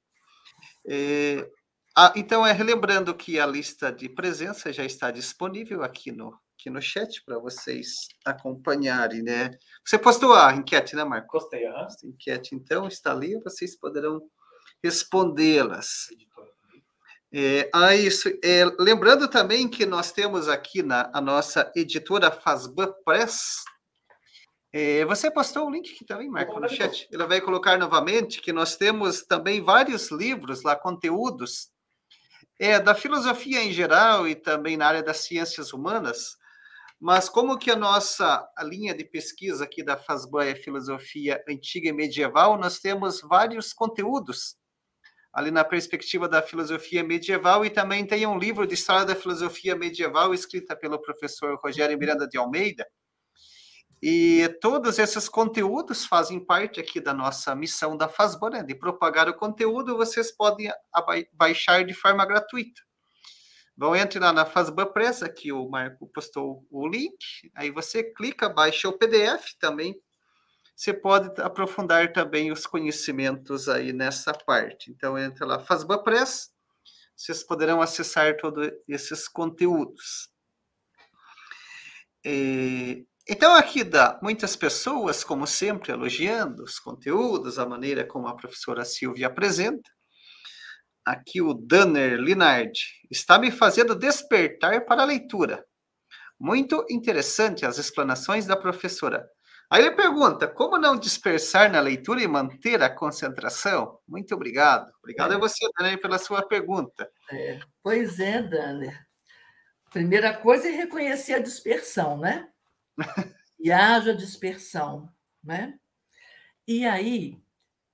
É, ah, então, é relembrando que a lista de presença já está disponível aqui no, aqui no chat para vocês acompanharem, né? Você postou a enquete, né, Marco? Postei, a enquete, então, está ali, vocês poderão respondê-las. É, ah, isso. É, lembrando também que nós temos aqui na a nossa editora Fazban Press. É, você postou o link aqui também, Marco, no chat. Ele vai colocar novamente que nós temos também vários livros lá, conteúdos é, da filosofia em geral e também na área das ciências humanas. Mas como que a nossa a linha de pesquisa aqui da Fazban é filosofia antiga e medieval, nós temos vários conteúdos ali na perspectiva da filosofia medieval, e também tem um livro de história da filosofia medieval escrita pelo professor Rogério Miranda de Almeida. E todos esses conteúdos fazem parte aqui da nossa missão da FASBO, né? de propagar o conteúdo, vocês podem baixar de forma gratuita. Vão entre lá na Fazban Press, aqui o Marco postou o link, aí você clica, baixa o PDF também, você pode aprofundar também os conhecimentos aí nessa parte. Então, entra lá, Fazba Press, vocês poderão acessar todos esses conteúdos. E, Então, aqui dá muitas pessoas, como sempre, elogiando os conteúdos, a maneira como a professora Silvia apresenta. Aqui o Danner Linard está me fazendo despertar para a leitura. Muito interessante as explanações da professora. Aí ele pergunta: como não dispersar na leitura e manter a concentração? Muito obrigado. Obrigado é. a você, Danner, pela sua pergunta. É. Pois é, Danner. Primeira coisa é reconhecer a dispersão, né? e haja dispersão, né? E aí,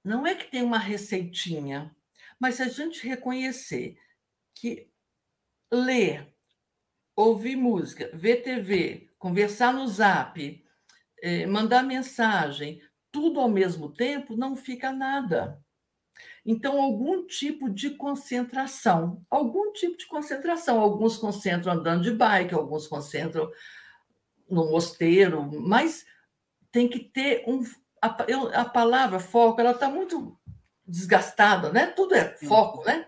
não é que tem uma receitinha, mas se a gente reconhecer que ler, ouvir música, ver TV, conversar no zap, eh, mandar mensagem, tudo ao mesmo tempo, não fica nada. Então, algum tipo de concentração, algum tipo de concentração. Alguns concentram andando de bike, alguns concentram no mosteiro, mas tem que ter um. A, eu, a palavra foco, ela está muito desgastada, né? Tudo é foco, né?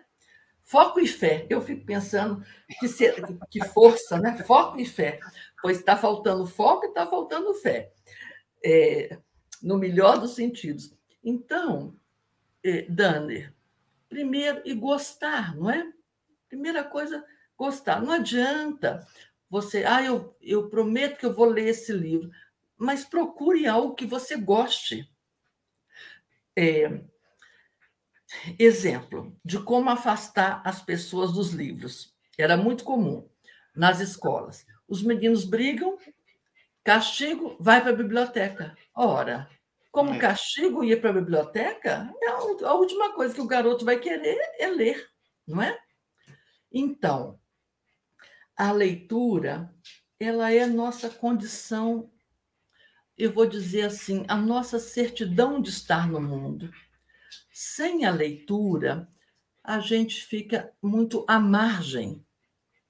Foco e fé. Eu fico pensando que, se, que força, né? Foco e fé. Pois está faltando foco e está faltando fé. É, no melhor dos sentidos. Então, eh, Danner, primeiro, e gostar, não é? Primeira coisa, gostar. Não adianta você, ah, eu, eu prometo que eu vou ler esse livro, mas procure algo que você goste. É, exemplo de como afastar as pessoas dos livros. Era muito comum nas escolas. Os meninos brigam, castigo, vai para a biblioteca. Ora, como é. castigo ir para a biblioteca, é a última coisa que o garoto vai querer é ler, não é? Então, a leitura, ela é nossa condição, eu vou dizer assim, a nossa certidão de estar no mundo. Sem a leitura, a gente fica muito à margem.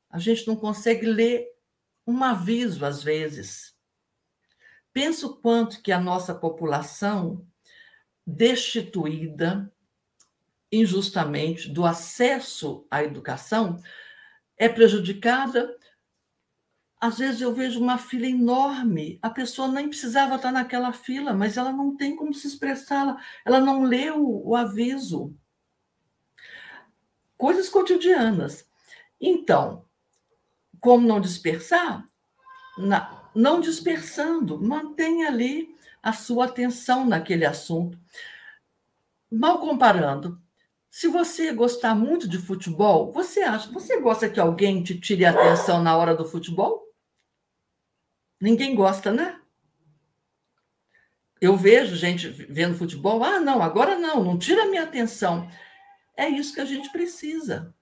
A gente não consegue ler um aviso às vezes. Penso quanto que a nossa população destituída injustamente do acesso à educação é prejudicada. Às vezes eu vejo uma fila enorme, a pessoa nem precisava estar naquela fila, mas ela não tem como se expressar, ela, não leu o aviso. Coisas cotidianas. Então, como não dispersar? Não dispersando, mantenha ali a sua atenção naquele assunto. Mal comparando, se você gostar muito de futebol, você acha, você gosta que alguém te tire a atenção na hora do futebol? Ninguém gosta, né? Eu vejo gente vendo futebol, ah, não, agora não, não tira a minha atenção. É isso que a gente precisa.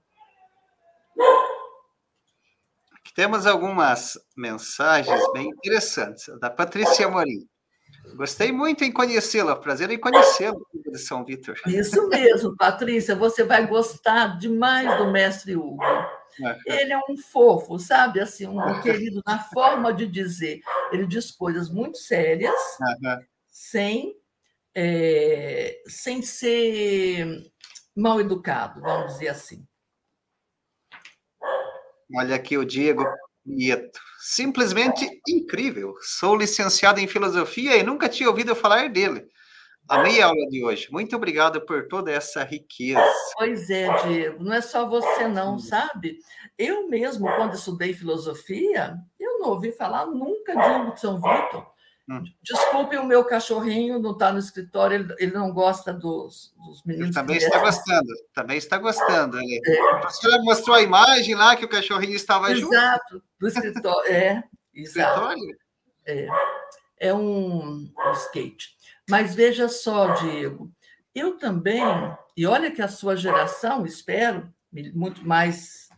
Temos algumas mensagens bem interessantes. Da Patrícia Morim. Gostei muito em conhecê-la, prazer em conhecê-lo, de São Vitor. Isso mesmo, Patrícia, você vai gostar demais do mestre Hugo. Ele é um fofo, sabe? Assim, um querido na forma de dizer. Ele diz coisas muito sérias, sem, é, sem ser mal educado, vamos dizer assim. Olha aqui o Diego Nieto. Simplesmente incrível. Sou licenciado em filosofia e nunca tinha ouvido falar dele. Amei a aula de hoje. Muito obrigado por toda essa riqueza. Pois é, Diego. Não é só você, não, sabe? Eu mesmo, quando estudei filosofia, eu não ouvi falar nunca de Hugo de São Vitor. Hum. Desculpe o meu cachorrinho não está no escritório, ele, ele, não gosta dos, dos meninos. Ele também está gostando, também está gostando. Ele, é. A professora mostrou a imagem lá que o cachorrinho estava exato, junto. Exato, do escritório. É, exato. É, é um, um skate. Mas veja só, Diego, eu também, e olha que a sua geração, espero, muito mais,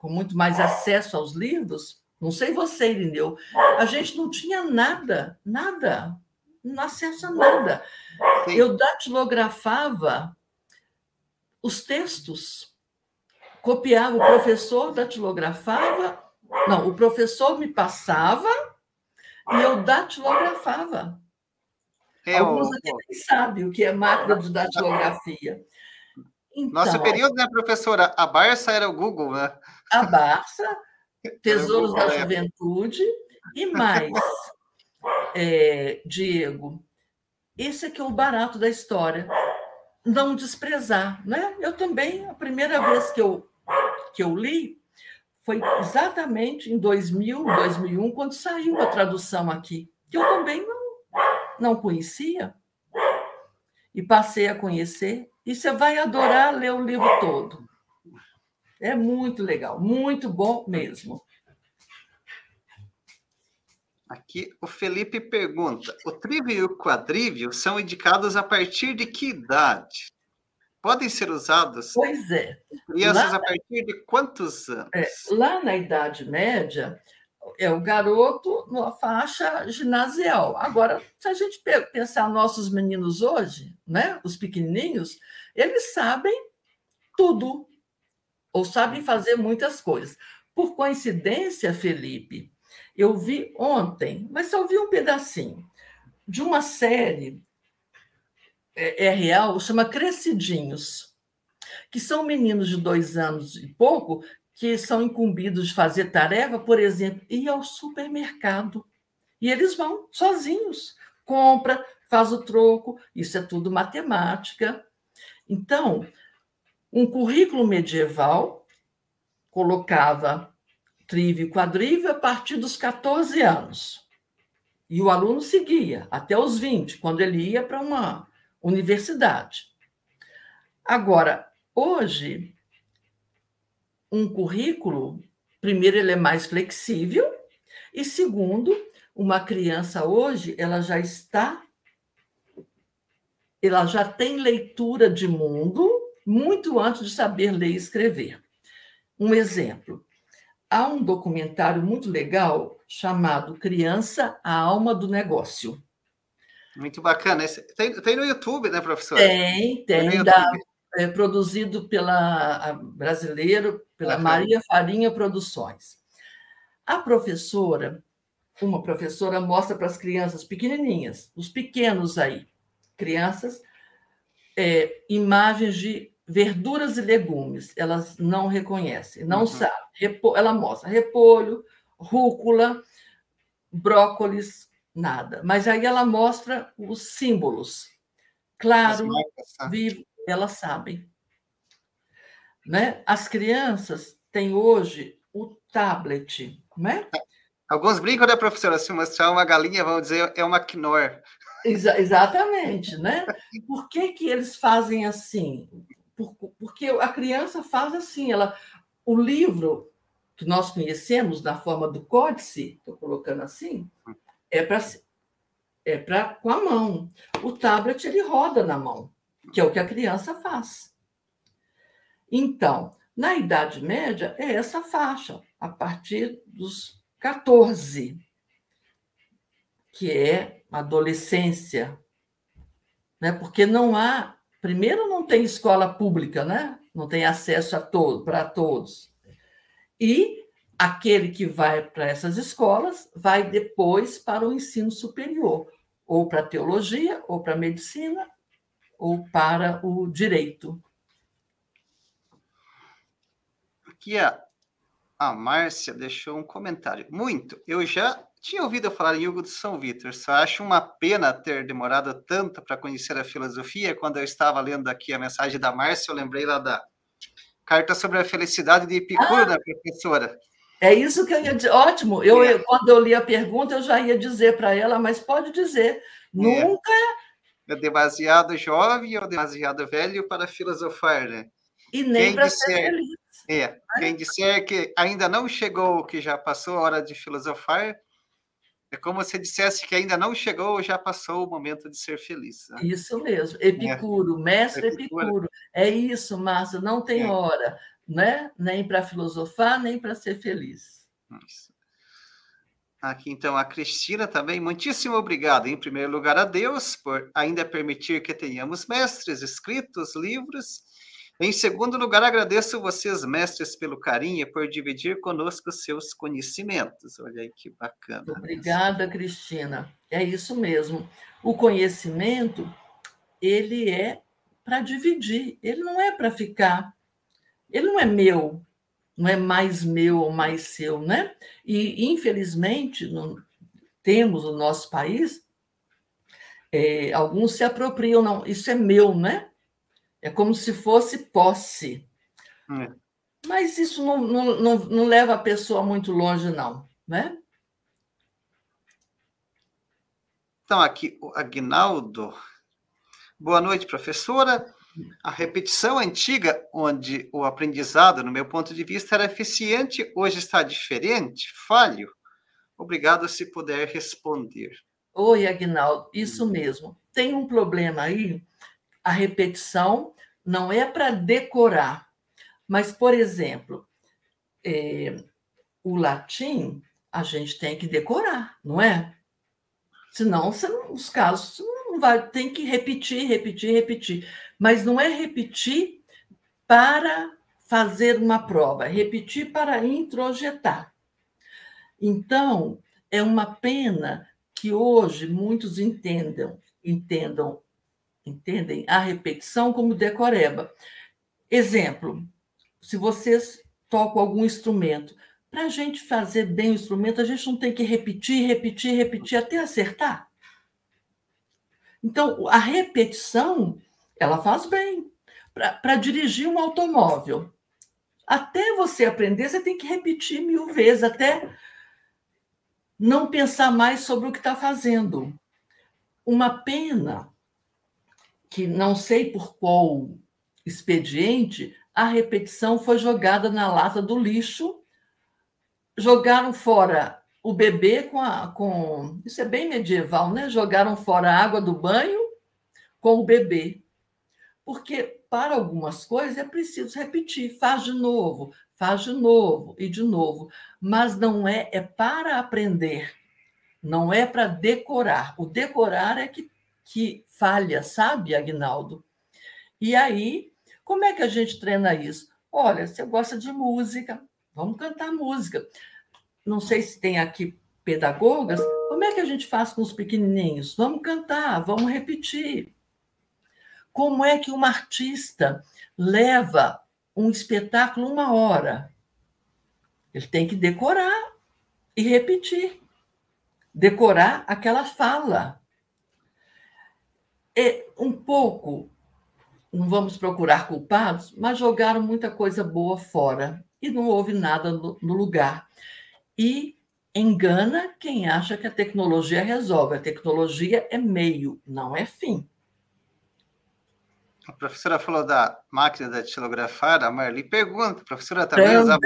com muito mais acesso aos livros, não sei você, Irineu. A gente não tinha nada, nada, não acesso a nada. Sim. Eu datilografava os textos, copiava, o professor datilografava, não, o professor me passava e eu datilografava. É, Alguns aqui nem sabem o que é máquina de datilografia. Então, Nosso período, né, professora? A Barça era o Google, né? A Barça Tesouros da Juventude e mais. é, Diego, esse aqui é o barato da história. Não desprezar, né? Eu também, a primeira vez que eu, que eu li, foi exatamente em 2000, 2001, quando saiu a tradução aqui, que eu também não, não conhecia. E passei a conhecer. E você vai adorar ler o livro todo. É muito legal, muito bom mesmo. Aqui o Felipe pergunta: o trívio e o quadrívio são indicados a partir de que idade? Podem ser usados? Pois é. Crianças lá, a partir de quantos anos? É, lá na Idade Média, é o garoto na faixa ginasial. Agora, se a gente pensar nossos meninos hoje, né, os pequenininhos, eles sabem tudo ou sabem fazer muitas coisas. Por coincidência, Felipe, eu vi ontem, mas só vi um pedacinho, de uma série é, é real, chama Crescidinhos, que são meninos de dois anos e pouco que são incumbidos de fazer tarefa, por exemplo, ir ao supermercado. E eles vão sozinhos, compra, faz o troco, isso é tudo matemática. Então, um currículo medieval colocava trívio e quadrívio a partir dos 14 anos. E o aluno seguia até os 20, quando ele ia para uma universidade. Agora, hoje, um currículo, primeiro, ele é mais flexível, e segundo, uma criança hoje, ela já está, ela já tem leitura de mundo muito antes de saber ler e escrever. Um exemplo, há um documentário muito legal chamado Criança, a Alma do Negócio. Muito bacana. Tem, tem no YouTube, né, professor? Tem, tem. tem da, é, produzido pela brasileiro, pela Maria Farinha Produções. A professora, uma professora, mostra para as crianças pequenininhas, os pequenos aí, crianças, é, imagens de verduras e legumes. Elas não reconhecem, não uhum. sabem. Ela mostra repolho, rúcula, brócolis, nada. Mas aí ela mostra os símbolos. Claro, vivo, elas sabem. Né? As crianças têm hoje o tablet, né? Alguns brincam, né, professora? Se mostrar uma galinha, vão dizer é uma quinor. Exa exatamente, né? Por que, que eles fazem assim? Por, porque a criança faz assim, ela, o livro que nós conhecemos na forma do códice, estou colocando assim, é para é para com a mão. O tablet ele roda na mão, que é o que a criança faz. Então, na Idade Média é essa faixa, a partir dos 14, que é adolescência, né? Porque não há, primeiro não tem escola pública, né? Não tem acesso a todo, para todos. E aquele que vai para essas escolas vai depois para o ensino superior, ou para teologia, ou para medicina, ou para o direito. Aqui a, a Márcia deixou um comentário. Muito. Eu já tinha ouvido falar em Hugo de São Vitor, só acho uma pena ter demorado tanto para conhecer a filosofia. Quando eu estava lendo aqui a mensagem da Márcia, eu lembrei lá da carta sobre a felicidade de Epicuro, ah. da professora. É isso que eu ia dizer. Ótimo. Eu, é. Quando eu li a pergunta, eu já ia dizer para ela, mas pode dizer. É. Nunca. É demasiado jovem ou demasiado velho para filosofar, né? E nem para ser feliz. É, quem disser que ainda não chegou, que já passou a hora de filosofar, é como se dissesse que ainda não chegou ou já passou o momento de ser feliz. Né? Isso mesmo. Epicuro, é. mestre Epicuro. Epicuro. É isso, Márcia, não tem é. hora né? nem para filosofar, nem para ser feliz. Isso. Aqui, então, a Cristina também, muitíssimo obrigado, em primeiro lugar, a Deus, por ainda permitir que tenhamos mestres, escritos, livros. Em segundo lugar, agradeço vocês, mestres, pelo carinho, por dividir conosco seus conhecimentos. Olha aí que bacana. Obrigada, Cristina. É isso mesmo. O conhecimento, ele é para dividir, ele não é para ficar ele não é meu, não é mais meu ou mais seu, né? E, infelizmente, no, temos no nosso país, é, alguns se apropriam, não, isso é meu, né? É como se fosse posse. É. Mas isso não, não, não, não leva a pessoa muito longe, não, né? Então, aqui o Agnaldo. Boa noite, professora. A repetição antiga, onde o aprendizado, no meu ponto de vista, era eficiente, hoje está diferente, falho? Obrigado se puder responder. Oi, Agnaldo, isso mesmo. Tem um problema aí. A repetição não é para decorar, mas, por exemplo, é, o latim a gente tem que decorar, não é? Senão, você os casos não vai, tem que repetir, repetir, repetir. Mas não é repetir para fazer uma prova, é repetir para introjetar. Então, é uma pena que hoje muitos entendam, entendam, entendem a repetição como decoreba. Exemplo, se vocês tocam algum instrumento, para a gente fazer bem o instrumento, a gente não tem que repetir, repetir, repetir até acertar. Então, a repetição, ela faz bem. Para dirigir um automóvel, até você aprender, você tem que repetir mil vezes, até não pensar mais sobre o que está fazendo. Uma pena que não sei por qual expediente a repetição foi jogada na lata do lixo, jogaram fora o bebê com a com isso é bem medieval, né? Jogaram fora a água do banho com o bebê. Porque para algumas coisas é preciso repetir, faz de novo, faz de novo e de novo, mas não é é para aprender, não é para decorar. O decorar é que, que falha, sabe, Agnaldo? E aí, como é que a gente treina isso? Olha, você gosta de música, vamos cantar música. Não sei se tem aqui pedagogas, como é que a gente faz com os pequenininhos? Vamos cantar, vamos repetir. Como é que uma artista leva um espetáculo uma hora. Ele tem que decorar e repetir. Decorar aquela fala. É um pouco, não vamos procurar culpados, mas jogaram muita coisa boa fora e não houve nada no, no lugar. E engana quem acha que a tecnologia resolve. A tecnologia é meio, não é fim. A professora falou da máquina de datilografar, a Marli pergunta, professora também, também usava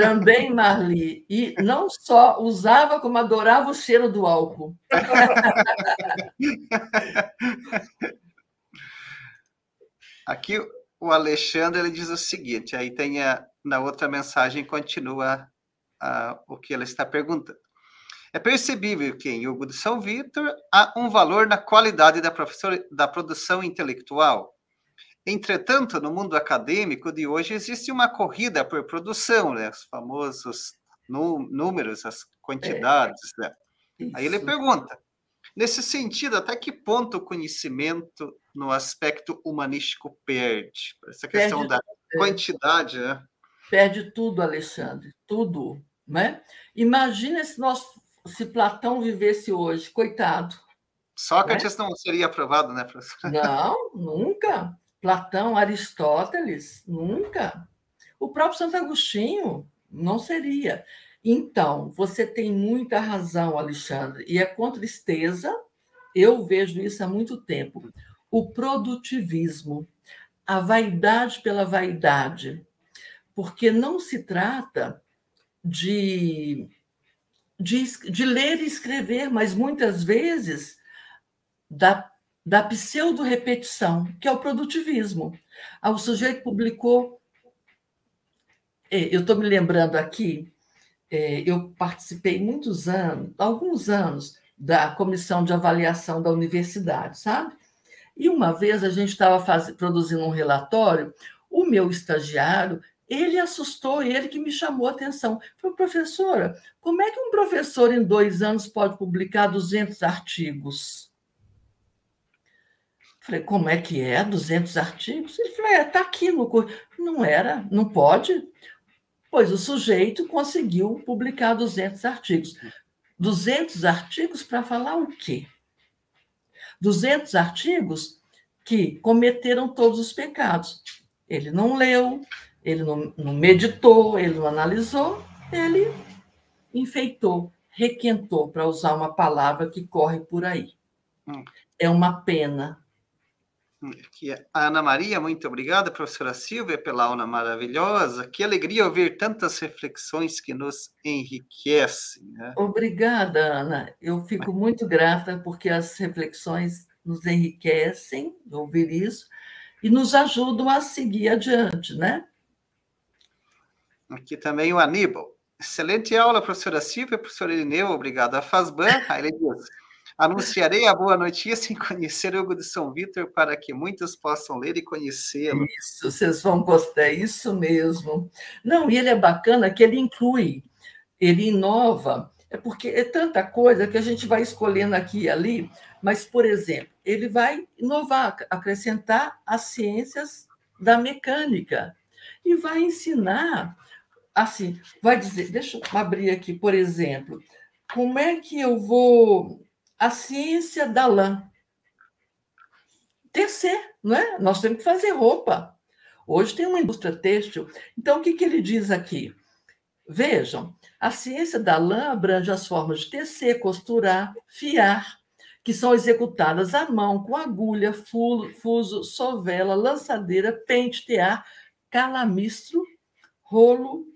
Também, Marli. E não só usava, como adorava o cheiro do álcool. Aqui o Alexandre ele diz o seguinte, aí tem a, na outra mensagem continua a, o que ela está perguntando. É percebível que em Hugo de São Vitor há um valor na qualidade da, da produção intelectual. Entretanto, no mundo acadêmico de hoje existe uma corrida por produção, né? os famosos números, as quantidades. É. Né? Aí ele pergunta: nesse sentido, até que ponto o conhecimento no aspecto humanístico perde? Essa questão perde, da quantidade, né? Perde tudo, Alexandre, tudo. Né? Imagina se nós se Platão vivesse hoje, coitado. Sócrates né? não seria aprovado, né, professor? Não, nunca. Platão, Aristóteles, nunca. O próprio Santo Agostinho não seria. Então, você tem muita razão, Alexandre, e é com tristeza, eu vejo isso há muito tempo. O produtivismo, a vaidade pela vaidade, porque não se trata de de, de ler e escrever, mas muitas vezes da, da pseudo-repetição, que é o produtivismo. Ah, o sujeito publicou. É, eu estou me lembrando aqui, é, eu participei muitos anos, alguns anos, da comissão de avaliação da universidade, sabe? E uma vez a gente estava produzindo um relatório, o meu estagiário ele assustou, ele que me chamou a atenção. Falei, professora, como é que um professor em dois anos pode publicar 200 artigos? Falei, como é que é? 200 artigos? Ele falou, é, está aqui no curso. Não era, não pode. Pois o sujeito conseguiu publicar 200 artigos. 200 artigos para falar o quê? 200 artigos que cometeram todos os pecados. Ele não leu, ele não, não meditou, ele não analisou, ele enfeitou, requentou, para usar uma palavra que corre por aí. Hum. É uma pena. Aqui, a Ana Maria, muito obrigada, professora Silvia, pela aula maravilhosa. Que alegria ouvir tantas reflexões que nos enriquecem. Né? Obrigada, Ana. Eu fico muito grata porque as reflexões nos enriquecem, ouvir isso, e nos ajudam a seguir adiante, né? Aqui também o Aníbal. Excelente aula, professora Silvia, professor Irineu, obrigado. A Fazban, aí ele diz, anunciarei a boa notícia em conhecer Hugo de São Vitor para que muitos possam ler e conhecê-lo. Isso, vocês vão gostar, é isso mesmo. Não, e ele é bacana que ele inclui, ele inova, é porque é tanta coisa que a gente vai escolhendo aqui e ali, mas, por exemplo, ele vai inovar, acrescentar as ciências da mecânica e vai ensinar assim, vai dizer, deixa eu abrir aqui, por exemplo, como é que eu vou a ciência da lã? Tecer, não é? Nós temos que fazer roupa. Hoje tem uma indústria têxtil. Então, o que, que ele diz aqui? Vejam, a ciência da lã abrange as formas de tecer, costurar, fiar, que são executadas à mão, com agulha, fuso, sovela, lançadeira, pente, tear, calamistro, rolo,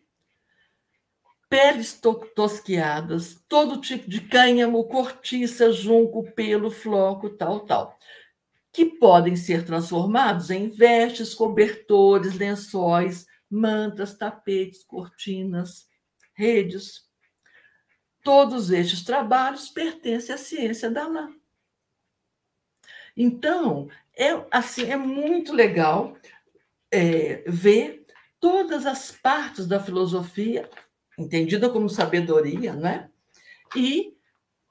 peles tosquiadas, todo tipo de cânhamo, cortiça, junco, pelo, floco, tal, tal, que podem ser transformados em vestes, cobertores, lençóis, mantas, tapetes, cortinas, redes. Todos estes trabalhos pertencem à ciência da lã. Então, é assim, é muito legal é, ver todas as partes da filosofia entendida como sabedoria, né? E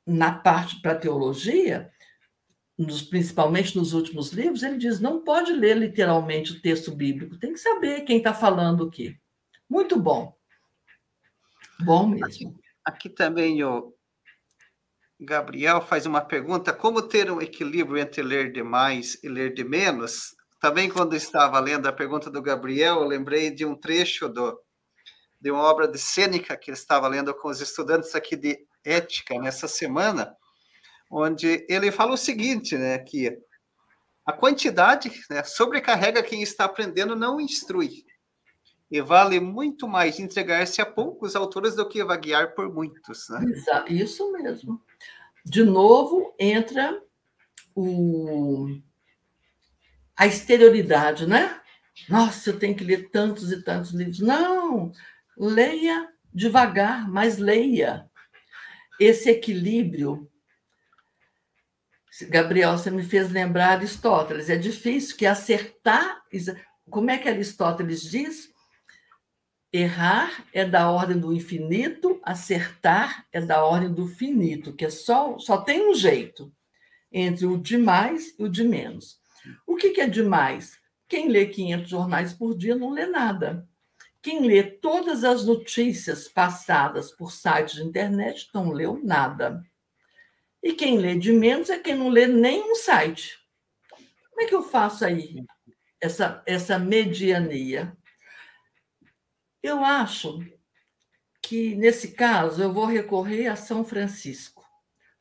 na parte para teologia, nos, principalmente nos últimos livros, ele diz: não pode ler literalmente o texto bíblico, tem que saber quem está falando o quê. Muito bom. Bom mesmo. Aqui, aqui, também o Gabriel faz uma pergunta: como ter um equilíbrio entre ler demais e ler de menos? Também, quando estava lendo a pergunta do Gabriel, eu lembrei de um trecho do de uma obra de Sêneca que ele estava lendo com os estudantes aqui de ética nessa semana, onde ele fala o seguinte, né, que a quantidade né, sobrecarrega quem está aprendendo, não instrui. E vale muito mais entregar-se a poucos autores do que vaguear por muitos. Né? Isso mesmo. De novo, entra o... a exterioridade, né? Nossa, eu tenho que ler tantos e tantos livros. Não! Leia devagar, mas leia. Esse equilíbrio. Gabriel, você me fez lembrar Aristóteles. É difícil que acertar. Como é que Aristóteles diz? Errar é da ordem do infinito, acertar é da ordem do finito, que é só, só tem um jeito entre o de mais e o de menos. O que, que é demais? Quem lê 500 jornais por dia não lê nada. Quem lê todas as notícias passadas por sites de internet não leu nada. E quem lê de menos é quem não lê nenhum site. Como é que eu faço aí essa, essa mediania? Eu acho que, nesse caso, eu vou recorrer a São Francisco.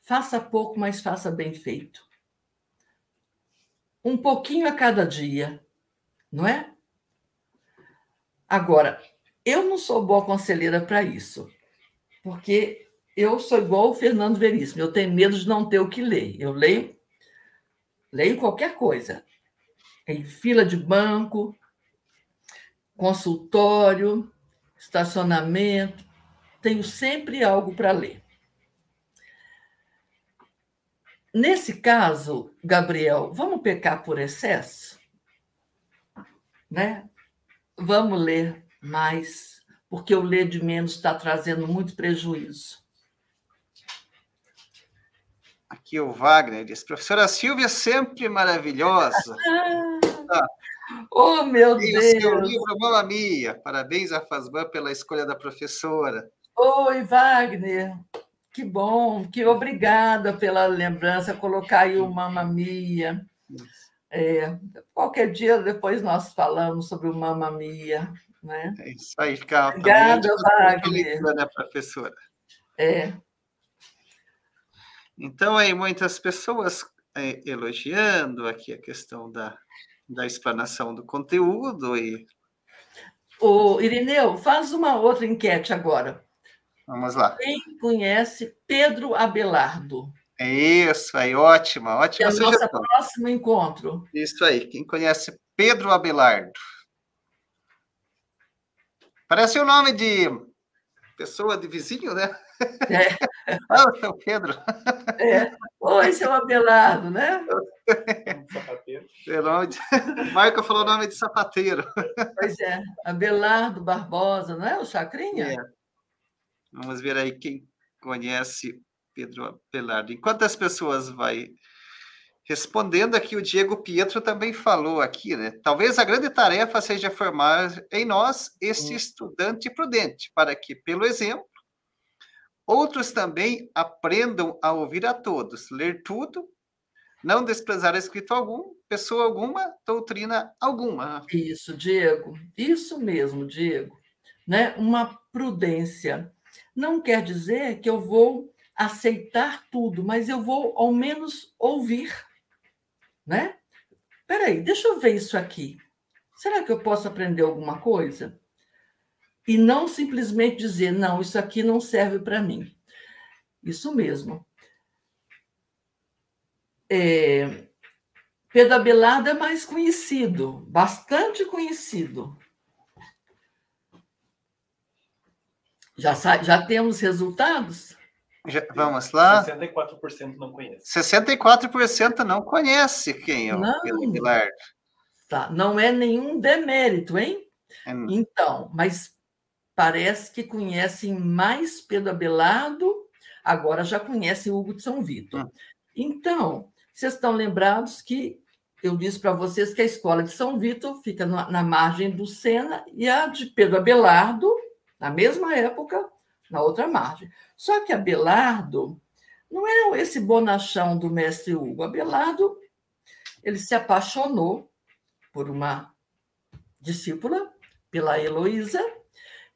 Faça pouco, mas faça bem feito. Um pouquinho a cada dia, não é? Agora, eu não sou boa conselheira para isso, porque eu sou igual o Fernando Veríssimo, eu tenho medo de não ter o que ler. Eu leio, leio qualquer coisa. Em fila de banco, consultório, estacionamento, tenho sempre algo para ler. Nesse caso, Gabriel, vamos pecar por excesso? Né? Vamos ler mais, porque o ler de menos está trazendo muito prejuízo. Aqui o Wagner diz, professora Silvia, sempre maravilhosa. ah, oh, meu e Deus! o seu livro, Mamma Mia. Parabéns a Fazban pela escolha da professora. Oi, Wagner. Que bom, que obrigada pela lembrança, colocar aí o Mamma Mia. É, qualquer dia depois nós falamos sobre o Mamma Mia. Né? É isso aí, fica Obrigada, Wagner. Né, professora? É. Então, aí, muitas pessoas é, elogiando aqui a questão da, da explanação do conteúdo e o Irineu, faz uma outra enquete agora. Vamos lá. Quem conhece Pedro Abelardo? É isso aí, ótima, ótima é o nosso próximo encontro. Isso aí, quem conhece Pedro Abelardo? Parece o nome de pessoa de vizinho, né? É. ah, seu Pedro. É. Oi, seu Abelardo, né? Sapateiro. É de... Marco falou o nome de sapateiro. Pois é, Abelardo Barbosa, não é o Chacrinha? É. Vamos ver aí quem conhece Pedro Abelardo. Enquanto as pessoas vai respondendo aqui, o Diego Pietro também falou aqui, né? Talvez a grande tarefa seja formar em nós hum. estudante prudente, para que, pelo exemplo, outros também aprendam a ouvir a todos, ler tudo, não desprezar escrito algum, pessoa alguma, doutrina alguma. Isso, Diego. Isso mesmo, Diego. Né? Uma prudência. Não quer dizer que eu vou aceitar tudo, mas eu vou ao menos ouvir, né? Peraí, deixa eu ver isso aqui. Será que eu posso aprender alguma coisa? E não simplesmente dizer, não, isso aqui não serve para mim. Isso mesmo. É, Pedro Abelardo é mais conhecido, bastante conhecido. Já, já temos resultados? Já, vamos lá. 64% não conhece. 64% não conhece quem é o não. Pedro Abelardo. Tá, não é nenhum demérito, hein? É. Então, mas parece que conhecem mais Pedro Abelardo, agora já conhecem Hugo de São Vitor. Hum. Então, vocês estão lembrados que eu disse para vocês que a escola de São Vitor fica na, na, margem do Sena e a de Pedro Abelardo, na mesma época, na outra margem. Só que Abelardo não é esse bonachão do mestre Hugo. Abelardo, ele se apaixonou por uma discípula, pela Heloísa,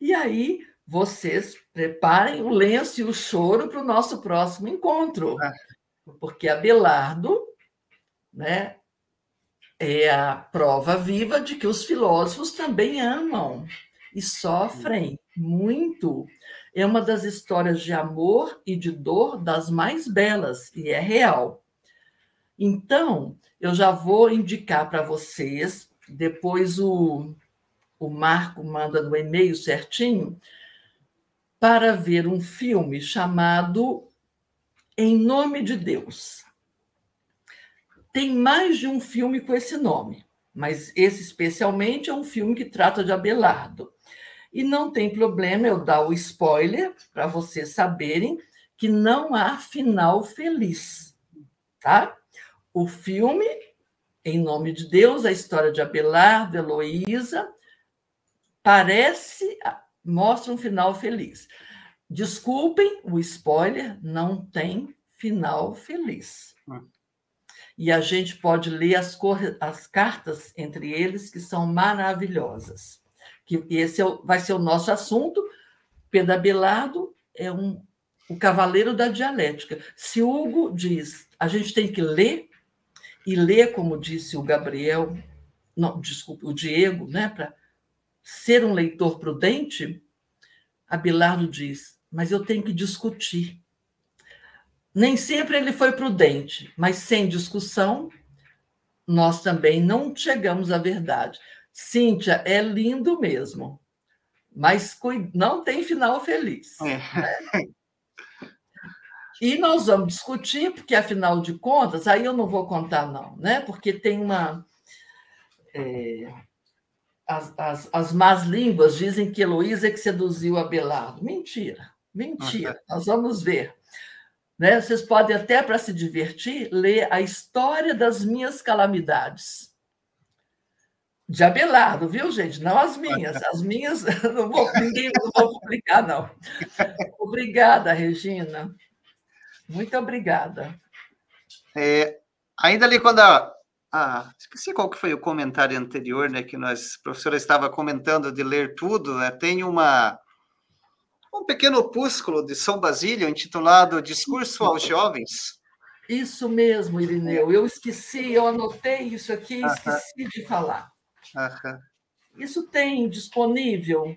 e aí vocês preparem o lenço e o choro para o nosso próximo encontro. É porque Abelardo né, é a prova viva de que os filósofos também amam e sofrem muito. É uma das histórias de amor e de dor das mais belas, e é real. Então, eu já vou indicar para vocês, depois o, o Marco manda no e-mail certinho, para ver um filme chamado em Nome de Deus. Tem mais de um filme com esse nome, mas esse especialmente é um filme que trata de Abelardo. E não tem problema eu dar o spoiler para vocês saberem que não há final feliz, tá? O filme, em nome de Deus, a história de Abelardo, Heloísa, parece mostra um final feliz. Desculpem o spoiler, não tem final feliz. Hum. E a gente pode ler as, as cartas entre eles, que são maravilhosas. Que esse é vai ser o nosso assunto. Pedro Abelardo é um... o cavaleiro da dialética. Se Hugo diz, a gente tem que ler, e ler, como disse o Gabriel, não, o Diego, né, para ser um leitor prudente, Abelardo diz: mas eu tenho que discutir. Nem sempre ele foi prudente, mas sem discussão, nós também não chegamos à verdade. Cíntia, é lindo mesmo, mas não tem final feliz. É. Né? E nós vamos discutir, porque afinal de contas, aí eu não vou contar, não, né? Porque tem uma. É, as, as, as más línguas dizem que Heloísa é que seduziu Abelardo. Mentira. Mentira, nós vamos ver. Né? Vocês podem até, para se divertir, ler a história das minhas calamidades. De Abelardo, viu, gente? Não as minhas. As minhas, não vou, ninguém não vou publicar, não. Obrigada, Regina. Muito obrigada. É, ainda ali quando a, a, esqueci qual que foi o comentário anterior, né, que nós, a professora estava comentando de ler tudo, né, tem uma um pequeno opúsculo de São Basílio intitulado Discurso aos Jovens. Isso mesmo, Irineu. Eu esqueci, eu anotei isso aqui, e esqueci de falar. Isso tem disponível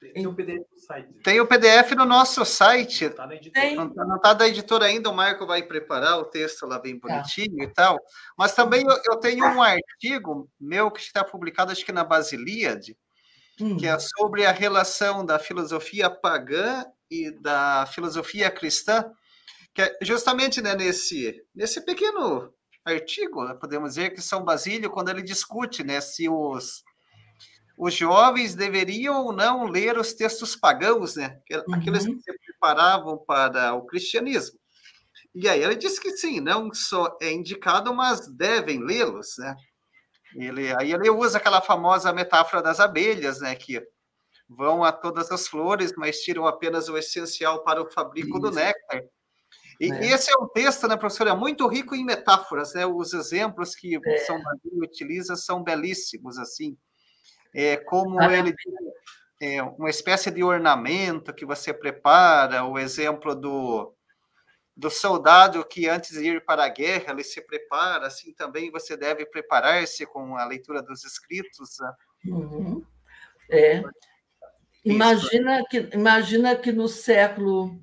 tem o PDF no site. Tem o PDF no nosso site. Está na editora. Não está da editora ainda, o Marco vai preparar o texto lá bem tá. bonitinho tá. e tal. Mas também eu, eu, tenho um artigo meu que está publicado, acho que na Basilíade, hum. que é sobre a relação da filosofia pagã e da filosofia cristã, que é justamente né, nesse, nesse pequeno artigo, né, podemos dizer que São Basílio, quando ele discute né, se os os jovens deveriam ou não ler os textos pagãos, né? Aqueles uhum. que se preparavam para o cristianismo. E aí ele diz que sim, não só é indicado, mas devem lê-los, né? Ele, aí ele usa aquela famosa metáfora das abelhas, né? Que vão a todas as flores, mas tiram apenas o essencial para o fabrico Isso. do néctar. E é. esse é um texto, né, professora, muito rico em metáforas, né? Os exemplos que é. São Maria utiliza são belíssimos, assim é, como ele é, uma espécie de ornamento que você prepara, o exemplo do, do soldado que antes de ir para a guerra ele se prepara, assim também você deve preparar-se com a leitura dos escritos. Né? Uhum. É. Imagina que, imagina que no século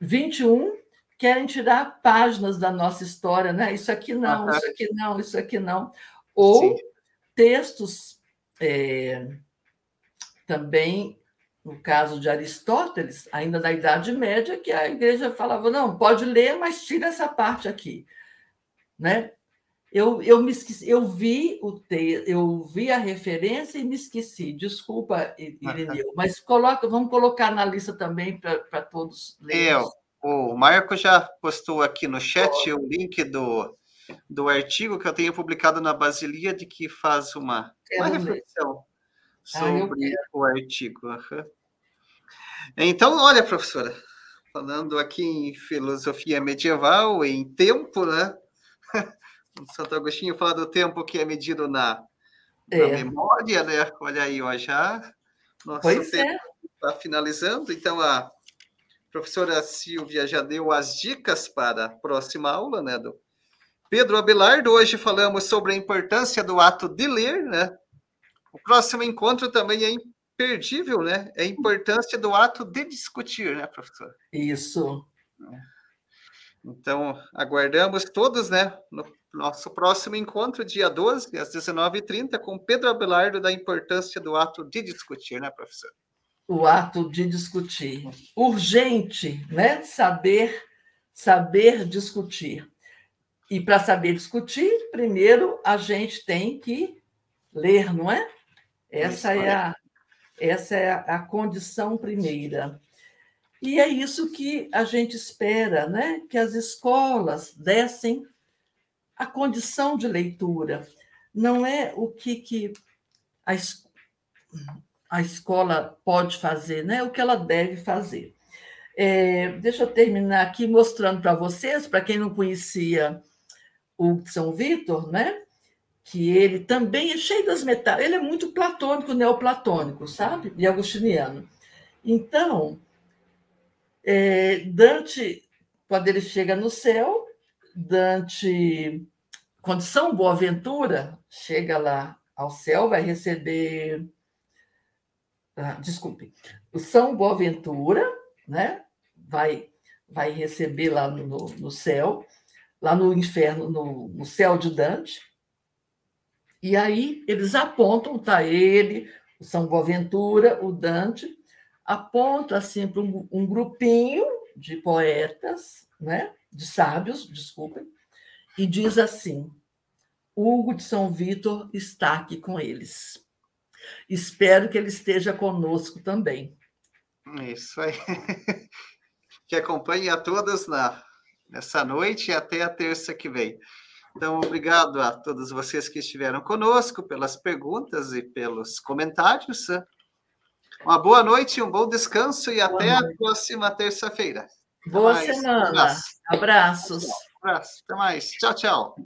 21 querem tirar páginas da nossa história, né? Isso aqui não, isso aqui não, isso aqui não. Ou Sim. textos é, também, no caso de Aristóteles, ainda na Idade Média, que a igreja falava: não, pode ler, mas tira essa parte aqui. Né? Eu, eu me esqueci, eu vi o te, eu vi a referência e me esqueci. Desculpa, Irineu, mas coloca, vamos colocar na lista também para todos lermos. É, o Marco já postou aqui no chat o link do, do artigo que eu tenho publicado na Basilia, de que faz uma, uma reflexão ah, sobre ah, o artigo. Uhum. Então, olha, professora, falando aqui em filosofia medieval, em tempo, né? Santo Agostinho fala do tempo que é medido na, é. na memória, né? Olha aí, ó, já nosso pois tempo está é. finalizando. Então, a professora Silvia já deu as dicas para a próxima aula, né? Do Pedro Abelardo. Hoje falamos sobre a importância do ato de ler, né? O próximo encontro também é imperdível, né? É a importância do ato de discutir, né, professor? Isso. Então, aguardamos todos, né, no nosso próximo encontro, dia 12, às 19h30, com Pedro Abelardo, da importância do ato de discutir, né, professor? O ato de discutir. Urgente, né? Saber, saber discutir. E para saber discutir, primeiro a gente tem que ler, não é? Essa é a, essa é a condição primeira. E é isso que a gente espera, né? Que as escolas dessem a condição de leitura. Não é o que, que a, a escola pode fazer, né? O que ela deve fazer. É, deixa eu terminar aqui mostrando para vocês, para quem não conhecia o São Vitor, né? que ele também é cheio das metáforas. Ele é muito platônico, neoplatônico, sabe? E agostiniano. Então, é, Dante, quando ele chega no céu, Dante, quando São Boaventura chega lá ao céu, vai receber. Ah, desculpe, o São Boaventura, né? Vai, vai receber lá no, no céu lá no inferno, no, no céu de Dante. E aí eles apontam, tá ele, o São Boaventura, o Dante, apontam assim para um, um, grupinho de poetas, né, de sábios, desculpem, e diz assim: Hugo de São Vitor está aqui com eles. Espero que ele esteja conosco também. Isso aí. Que acompanhe a todos na nessa noite e até a terça que vem. Então, obrigado a todos vocês que estiveram conosco, pelas perguntas e pelos comentários. Uma boa noite, um bom descanso e boa até noite. a próxima terça-feira. Boa mais. semana. Abraços. Abraço. Até mais. Tchau, tchau.